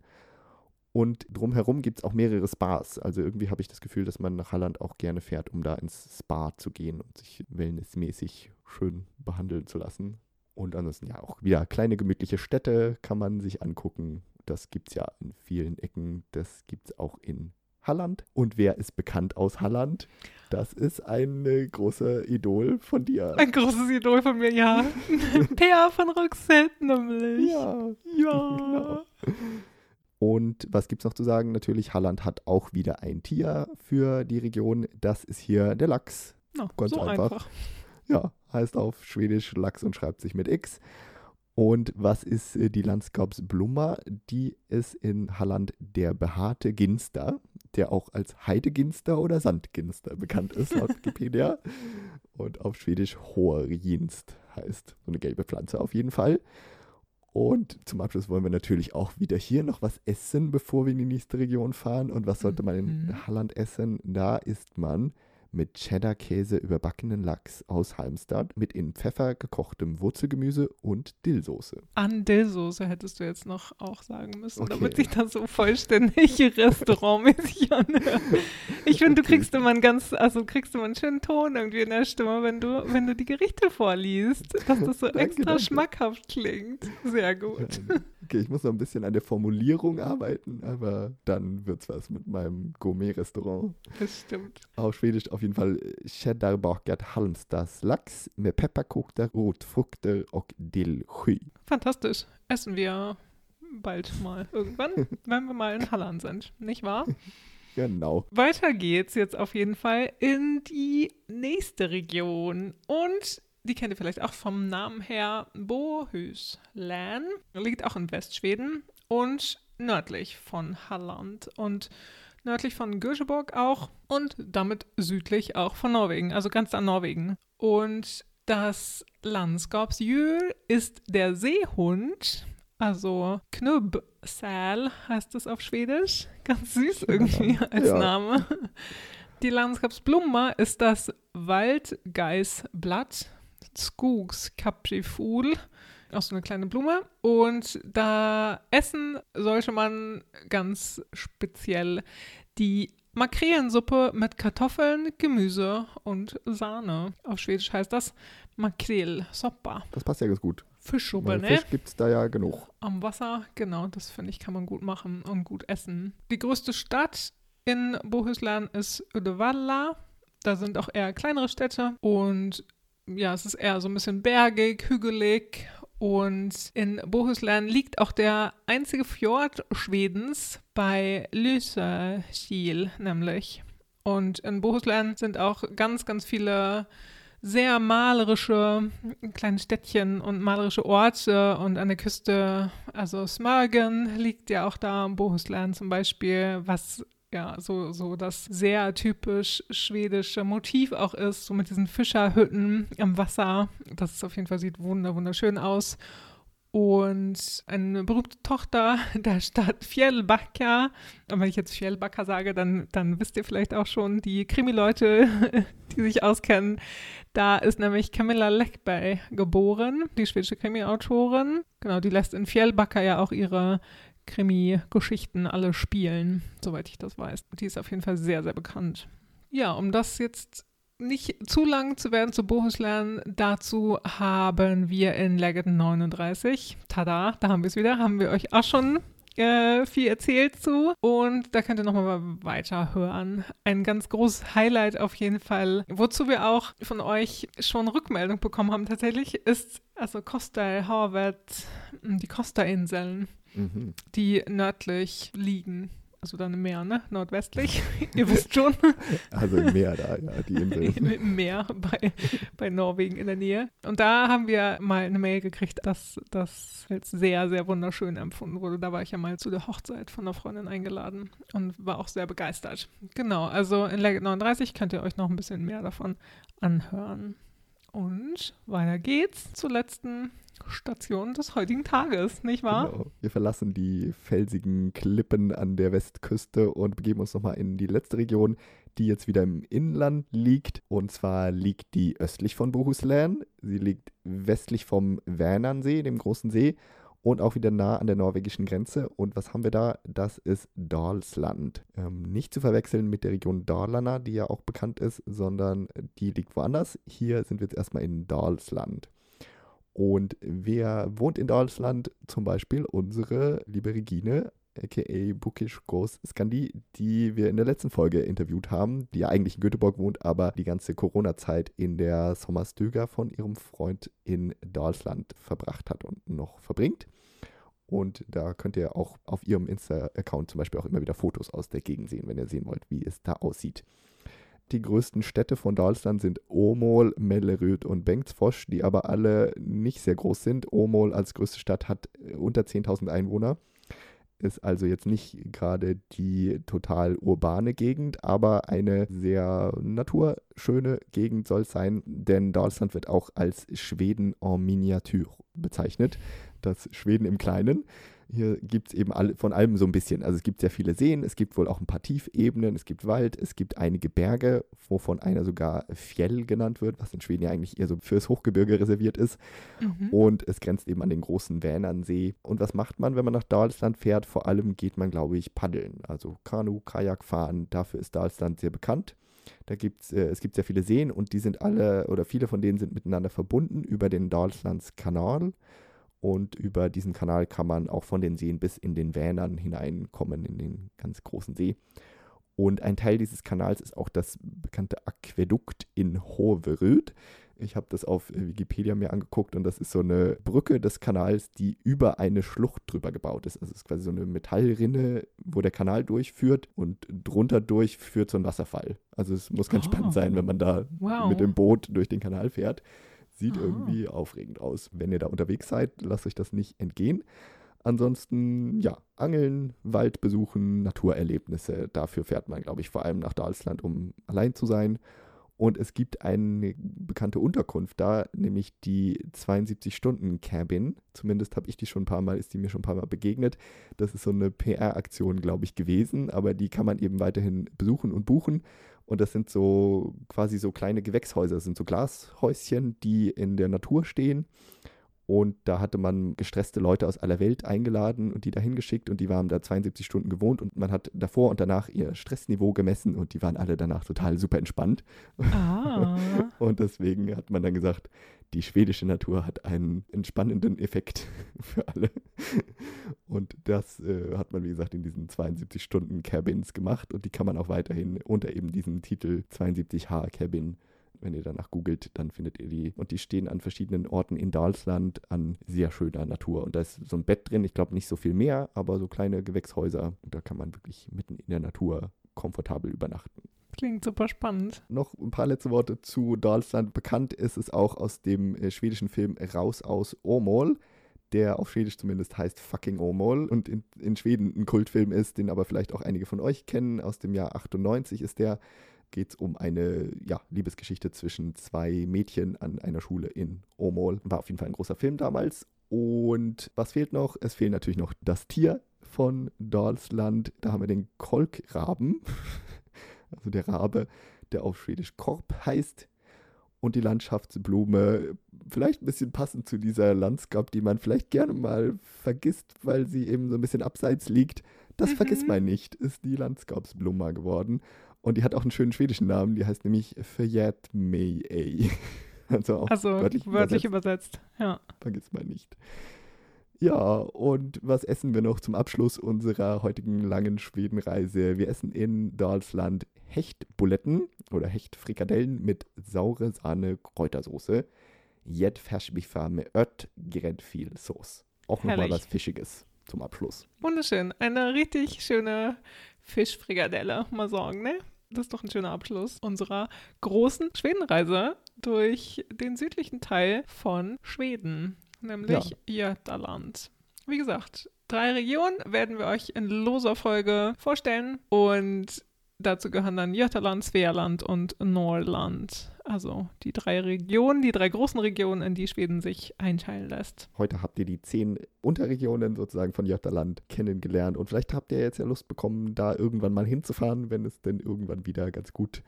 Und drumherum gibt es auch mehrere Spas. Also irgendwie habe ich das Gefühl, dass man nach Holland auch gerne fährt, um da ins Spa zu gehen und sich wellnessmäßig schön behandeln zu lassen. Und ansonsten ja auch wieder kleine gemütliche Städte kann man sich angucken. Das gibt es ja in vielen Ecken. Das gibt es auch in Halland. Und wer ist bekannt aus Halland? Das ist ein äh, großer Idol von dir. Ein großes Idol von mir, ja. Peer von Roxette nämlich. Ja, Ja. Genau. Und was gibt es noch zu sagen? Natürlich, Halland hat auch wieder ein Tier für die Region. Das ist hier der Lachs. Na, Ganz so einfach. einfach. Ja, heißt auf Schwedisch Lachs und schreibt sich mit X. Und was ist äh, die Landskapsblummer? Die ist in Halland der behaarte Ginster, der auch als Heideginster oder Sandginster bekannt ist, laut Wikipedia. Und auf Schwedisch Hoherginst heißt so eine gelbe Pflanze auf jeden Fall. Und zum Abschluss wollen wir natürlich auch wieder hier noch was essen, bevor wir in die nächste Region fahren. Und was sollte man in Mhm. Halland essen? Da isst man mit Cheddar-Käse überbackenen Lachs aus Halmstad mit in Pfeffer gekochtem Wurzelgemüse und Dillsoße. An Dillsoße hättest du jetzt noch auch sagen müssen, Okay. damit sich das so vollständig restaurantmäßig anhört. Ich finde, du Okay. kriegst immer einen ganz, also kriegst immer einen schönen Ton irgendwie in der Stimme, wenn du, wenn du die Gerichte vorliest, dass das so Danke, extra danke. schmackhaft klingt. Sehr gut. Ähm, Okay, ich muss noch ein bisschen an der Formulierung arbeiten, aber dann wird's was mit meinem Gourmet-Restaurant. Das stimmt. Auf Schwedisch auf jeden Fall Cheddarbakad Halmstads Lax med pepparkokta rotfrukter och dillsky. Fantastisch. Essen wir bald mal irgendwann, wenn wir mal in Halland sind, nicht wahr? Genau. Weiter geht's jetzt auf jeden Fall in die nächste Region. Und die kennt ihr vielleicht auch vom Namen her. Bohuslän. Liegt auch in Westschweden und nördlich von Halland. Und nördlich von Göteborg auch. Und damit südlich auch von Norwegen. Also ganz an Norwegen. Und das Landskapsdjur ist der Seehund. Also Knubbsäl heißt es auf Schwedisch. Ganz süß irgendwie als Ja. Name. Die Landskapsblume ist das Waldgeißblatt, Skogskaprifol, auch so eine kleine Blume. Und da essen sollte man ganz speziell die Makrelensuppe mit Kartoffeln, Gemüse und Sahne. Auf Schwedisch heißt das Makrelsoppa. Das passt ja ganz gut. Fischsuppe, ne? Fisch gibt's da ja genug. Am Wasser, genau, das finde ich, kann man gut machen und gut essen. Die größte Stadt in Bohuslän ist Uddevalla. Da sind auch eher kleinere Städte und ja, es ist eher so ein bisschen bergig, hügelig. Und in Bohuslän liegt auch der einzige Fjord Schwedens bei Lysekil nämlich. Und in Bohuslän sind auch ganz, ganz viele sehr malerische kleine Städtchen und malerische Orte und an der Küste, also Smögen liegt ja auch da, Bohuslän zum Beispiel, was ja, so, so das sehr typisch schwedische Motiv auch ist, so mit diesen Fischerhütten im Wasser. Das auf jeden Fall sieht wunderschön aus. Und eine berühmte Tochter der Stadt Fjällbacka, und wenn ich jetzt Fjällbacka sage, dann, dann wisst ihr vielleicht auch schon, die Krimi-Leute, die sich auskennen, da ist nämlich Camilla Läckberg geboren, die schwedische Krimi-Autorin. Genau, die lässt in Fjällbacka ja auch ihre Krimi-Geschichten alle spielen, soweit ich das weiß. Die ist auf jeden Fall sehr, sehr bekannt. Ja, um das jetzt nicht zu lang zu werden zu Bohuslän, dazu haben wir in Legend 39, tada, da haben wir es wieder, haben wir euch auch schon äh, viel erzählt zu und da könnt ihr nochmal weiter hören. Ein ganz großes Highlight auf jeden Fall, wozu wir auch von euch schon Rückmeldung bekommen haben tatsächlich, ist also Costa Horvath, die Costa-Inseln, mhm. die nördlich liegen also dann im Meer, ne? Nordwestlich. Ihr wisst schon. Also im Meer da, ja, die Insel. Im Meer bei, bei Norwegen in der Nähe. Und da haben wir mal eine Mail gekriegt, dass das als sehr, sehr wunderschön empfunden wurde. Da war ich ja mal zu der Hochzeit von einer Freundin eingeladen und war auch sehr begeistert. Genau, also in Legend 39 könnt ihr euch noch ein bisschen mehr davon anhören. Und weiter geht's zur letzten Station des heutigen Tages, nicht wahr? Genau. Wir verlassen die felsigen Klippen an der Westküste und begeben uns nochmal in die letzte Region, die jetzt wieder im Inland liegt. Und zwar liegt die östlich von Bohuslän. Sie liegt westlich vom Vänernsee, dem großen See, und auch wieder nah an der norwegischen Grenze. Und was haben wir da? Das ist Dalsland. Ähm, nicht zu verwechseln mit der Region Dalarna, die ja auch bekannt ist, sondern die liegt woanders. Hier sind wir jetzt erstmal in Dalsland. Und wer wohnt in Deutschland? Zum Beispiel unsere liebe Regine, aka Bukish Groß Skandi, die wir in der letzten Folge interviewt haben, die ja eigentlich in Göteborg wohnt, aber die ganze Corona-Zeit in der Sommerstüger von ihrem Freund in Deutschland verbracht hat und noch verbringt. Und da könnt ihr auch auf ihrem Insta-Account zum Beispiel auch immer wieder Fotos aus der Gegend sehen, wenn ihr sehen wollt, wie es da aussieht. Die größten Städte von Dalsland sind Åmål, Mellerud und Bengtsfors, die aber alle nicht sehr groß sind. Åmål als größte Stadt hat äh, unter 10.000 Einwohner. Ist also jetzt nicht gerade die total urbane Gegend, aber eine sehr naturschöne Gegend soll es sein, denn Deutschland wird auch als Schweden en Miniature bezeichnet. Das Schweden im Kleinen. Hier gibt es eben alle, von allem so ein bisschen. Also es gibt sehr viele Seen, es gibt wohl auch ein paar Tiefebenen, es gibt Wald, es gibt einige Berge, wovon einer sogar Fjell genannt wird, was in Schweden ja eigentlich eher so fürs Hochgebirge reserviert ist. Mhm. Und es grenzt eben an den großen Vänernsee. Und was macht man, wenn man nach Dalsland fährt? Vor allem geht man, glaube ich, paddeln. Also Kanu, Kajak fahren. Dafür ist Dalsland sehr bekannt. Da gibt's, äh, es gibt sehr viele Seen und die sind alle oder viele von denen sind miteinander verbunden über den Dalslandskanal. Und über diesen Kanal kann man auch von den Seen bis in den Vänern hineinkommen, in den ganz großen See. Und ein Teil dieses Kanals ist auch das bekannte Aquädukt in Hoveröd. Ich habe das auf Wikipedia mir angeguckt und das ist so eine Brücke des Kanals, die über eine Schlucht drüber gebaut ist. Also es ist quasi so eine Metallrinne, wo der Kanal durchführt und drunter durchführt so ein Wasserfall. Also es muss ganz oh. spannend sein, wenn man da wow. mit dem Boot durch den Kanal fährt. Sieht Aha. irgendwie aufregend aus. Wenn ihr da unterwegs seid, lasst euch das nicht entgehen. Ansonsten, ja, Angeln, Wald besuchen, Naturerlebnisse. Dafür fährt man, glaube ich, vor allem nach Dalsland, um allein zu sein. Und es gibt eine bekannte Unterkunft da, nämlich die 72-Stunden-Cabin. Zumindest habe ich die schon ein paar Mal, ist die mir schon ein paar Mal begegnet. Das ist so eine PR-Aktion, glaube ich, gewesen, aber die kann man eben weiterhin besuchen und buchen. Und das sind so quasi so kleine Gewächshäuser, das sind so Glashäuschen, die in der Natur stehen. Und da hatte man gestresste Leute aus aller Welt eingeladen und die dahin geschickt und die waren da 72 Stunden gewohnt und man hat davor und danach ihr Stressniveau gemessen und die waren alle danach total super entspannt. Ah. und deswegen hat man dann gesagt, die schwedische Natur hat einen entspannenden Effekt für alle. Und das äh, hat man, wie gesagt, in diesen 72 Stunden Cabins gemacht und die kann man auch weiterhin unter eben diesem Titel 72H Cabin wenn ihr danach googelt, dann findet ihr die. Und die stehen an verschiedenen Orten in Dalsland an sehr schöner Natur. Und da ist so ein Bett drin, ich glaube nicht so viel mehr, aber so kleine Gewächshäuser. Und da kann man wirklich mitten in der Natur komfortabel übernachten. Klingt super spannend. Noch ein paar letzte Worte zu Dalsland. Bekannt ist es auch aus dem äh, schwedischen Film Raus aus Åmål, der auf Schwedisch zumindest heißt Fucking Åmål und in, in Schweden ein Kultfilm ist, den aber vielleicht auch einige von euch kennen. Aus dem Jahr 98 ist der. Geht es um eine ja, Liebesgeschichte zwischen zwei Mädchen an einer Schule in Åmål. War auf jeden Fall ein großer Film damals. Und was fehlt noch? Es fehlt natürlich noch das Tier von Dalsland. Da haben wir den Kolkraben, also der Rabe, der auf Schwedisch Korb heißt. Und die Landschaftsblume, vielleicht ein bisschen passend zu dieser Landschaft, die man vielleicht gerne mal vergisst, weil sie eben so ein bisschen abseits liegt. Das Mhm. vergisst man nicht, ist die Landskapsblume geworden. Und die hat auch einen schönen schwedischen Namen, die heißt nämlich Förjät mig ej. Also auch Also wörtlich, wörtlich, übersetzt, übersetzt. Ja. vergisst man nicht. Ja, und was essen wir noch zum Abschluss unserer heutigen langen Schwedenreise? Wir essen in Dalsland Hechtbuletten oder Hechtfrikadellen mit saure Sahne Kräutersoße. Jet Fersbiffa mit Ött Grädfil Sauce. Auch nochmal was Fischiges zum Abschluss. Wunderschön. Eine richtig schöne Fischfrikadelle, mal sagen, ne? Das ist doch ein schöner Abschluss unserer großen Schwedenreise durch den südlichen Teil von Schweden, nämlich Götaland. Wie gesagt, drei Regionen werden wir euch in loser Folge vorstellen und dazu gehören dann Götaland, Svealand und Norrland. Also die drei Regionen, die drei großen Regionen, in die Schweden sich einteilen lässt. Heute habt ihr die zehn Unterregionen sozusagen von Götaland kennengelernt und vielleicht habt ihr jetzt ja Lust bekommen, da irgendwann mal hinzufahren, wenn es denn irgendwann wieder ganz gut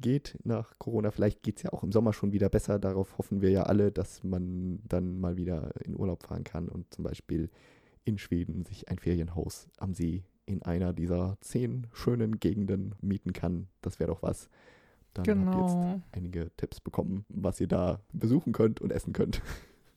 geht nach Corona. Vielleicht geht es ja auch im Sommer schon wieder besser. Darauf hoffen wir ja alle, dass man dann mal wieder in Urlaub fahren kann und zum Beispiel in Schweden sich ein Ferienhaus am See in einer dieser zehn schönen Gegenden mieten kann. Das wäre doch was. Dann habt ihr Genau. jetzt einige Tipps bekommen, was ihr da besuchen könnt und essen könnt.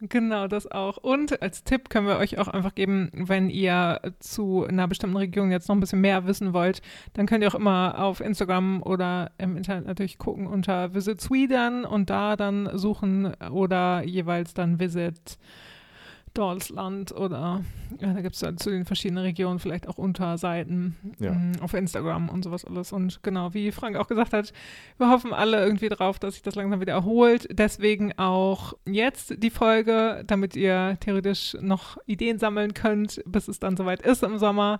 Genau, das auch. Und als Tipp können wir euch auch einfach geben, wenn ihr zu einer bestimmten Region jetzt noch ein bisschen mehr wissen wollt, dann könnt ihr auch immer auf Instagram oder im Internet natürlich gucken unter Visit Sweden und da dann suchen oder jeweils dann Visit Dalsland oder ja, da gibt es dann zu den verschiedenen Regionen vielleicht auch Unterseiten Ja. mm, auf Instagram und sowas alles. Und genau, wie Frank auch gesagt hat, wir hoffen alle irgendwie drauf, dass sich das langsam wieder erholt. Deswegen auch jetzt die Folge, damit ihr theoretisch noch Ideen sammeln könnt, bis es dann soweit ist im Sommer.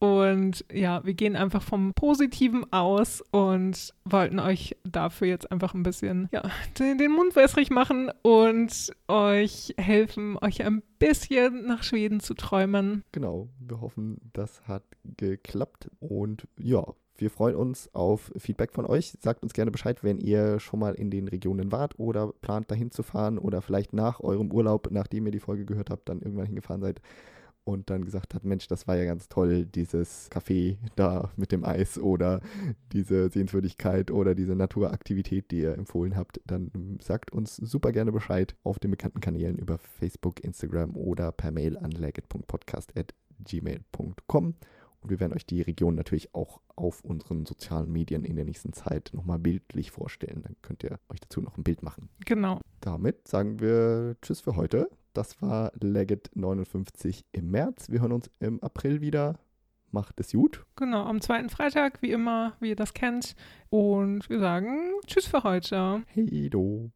Und ja, wir gehen einfach vom Positiven aus und wollten euch dafür jetzt einfach ein bisschen ja, den, den Mund wässrig machen und euch helfen, euch ein bisschen nach Schweden zu träumen. Genau, wir hoffen, das hat geklappt. Und ja, wir freuen uns auf Feedback von euch. Sagt uns gerne Bescheid, wenn ihr schon mal in den Regionen wart oder plant dahin zu fahren oder vielleicht nach eurem Urlaub, nachdem ihr die Folge gehört habt, dann irgendwann hingefahren seid und dann gesagt habt, Mensch, das war ja ganz toll, dieses Café da mit dem Eis oder diese Sehenswürdigkeit oder diese Naturaktivität, die ihr empfohlen habt, dann sagt uns super gerne Bescheid auf den bekannten Kanälen über Facebook, Instagram oder per Mail an legit.podcast.gmail.com. Und wir werden euch die Region natürlich auch auf unseren sozialen Medien in der nächsten Zeit nochmal bildlich vorstellen. Dann könnt ihr euch dazu noch ein Bild machen. Genau. Damit sagen wir Tschüss für heute. Das war Legit 59 im März. Wir hören uns im April wieder. Macht es gut. Genau, am zweiten Freitag, wie immer, wie ihr das kennt. Und wir sagen Tschüss für heute. Hey do.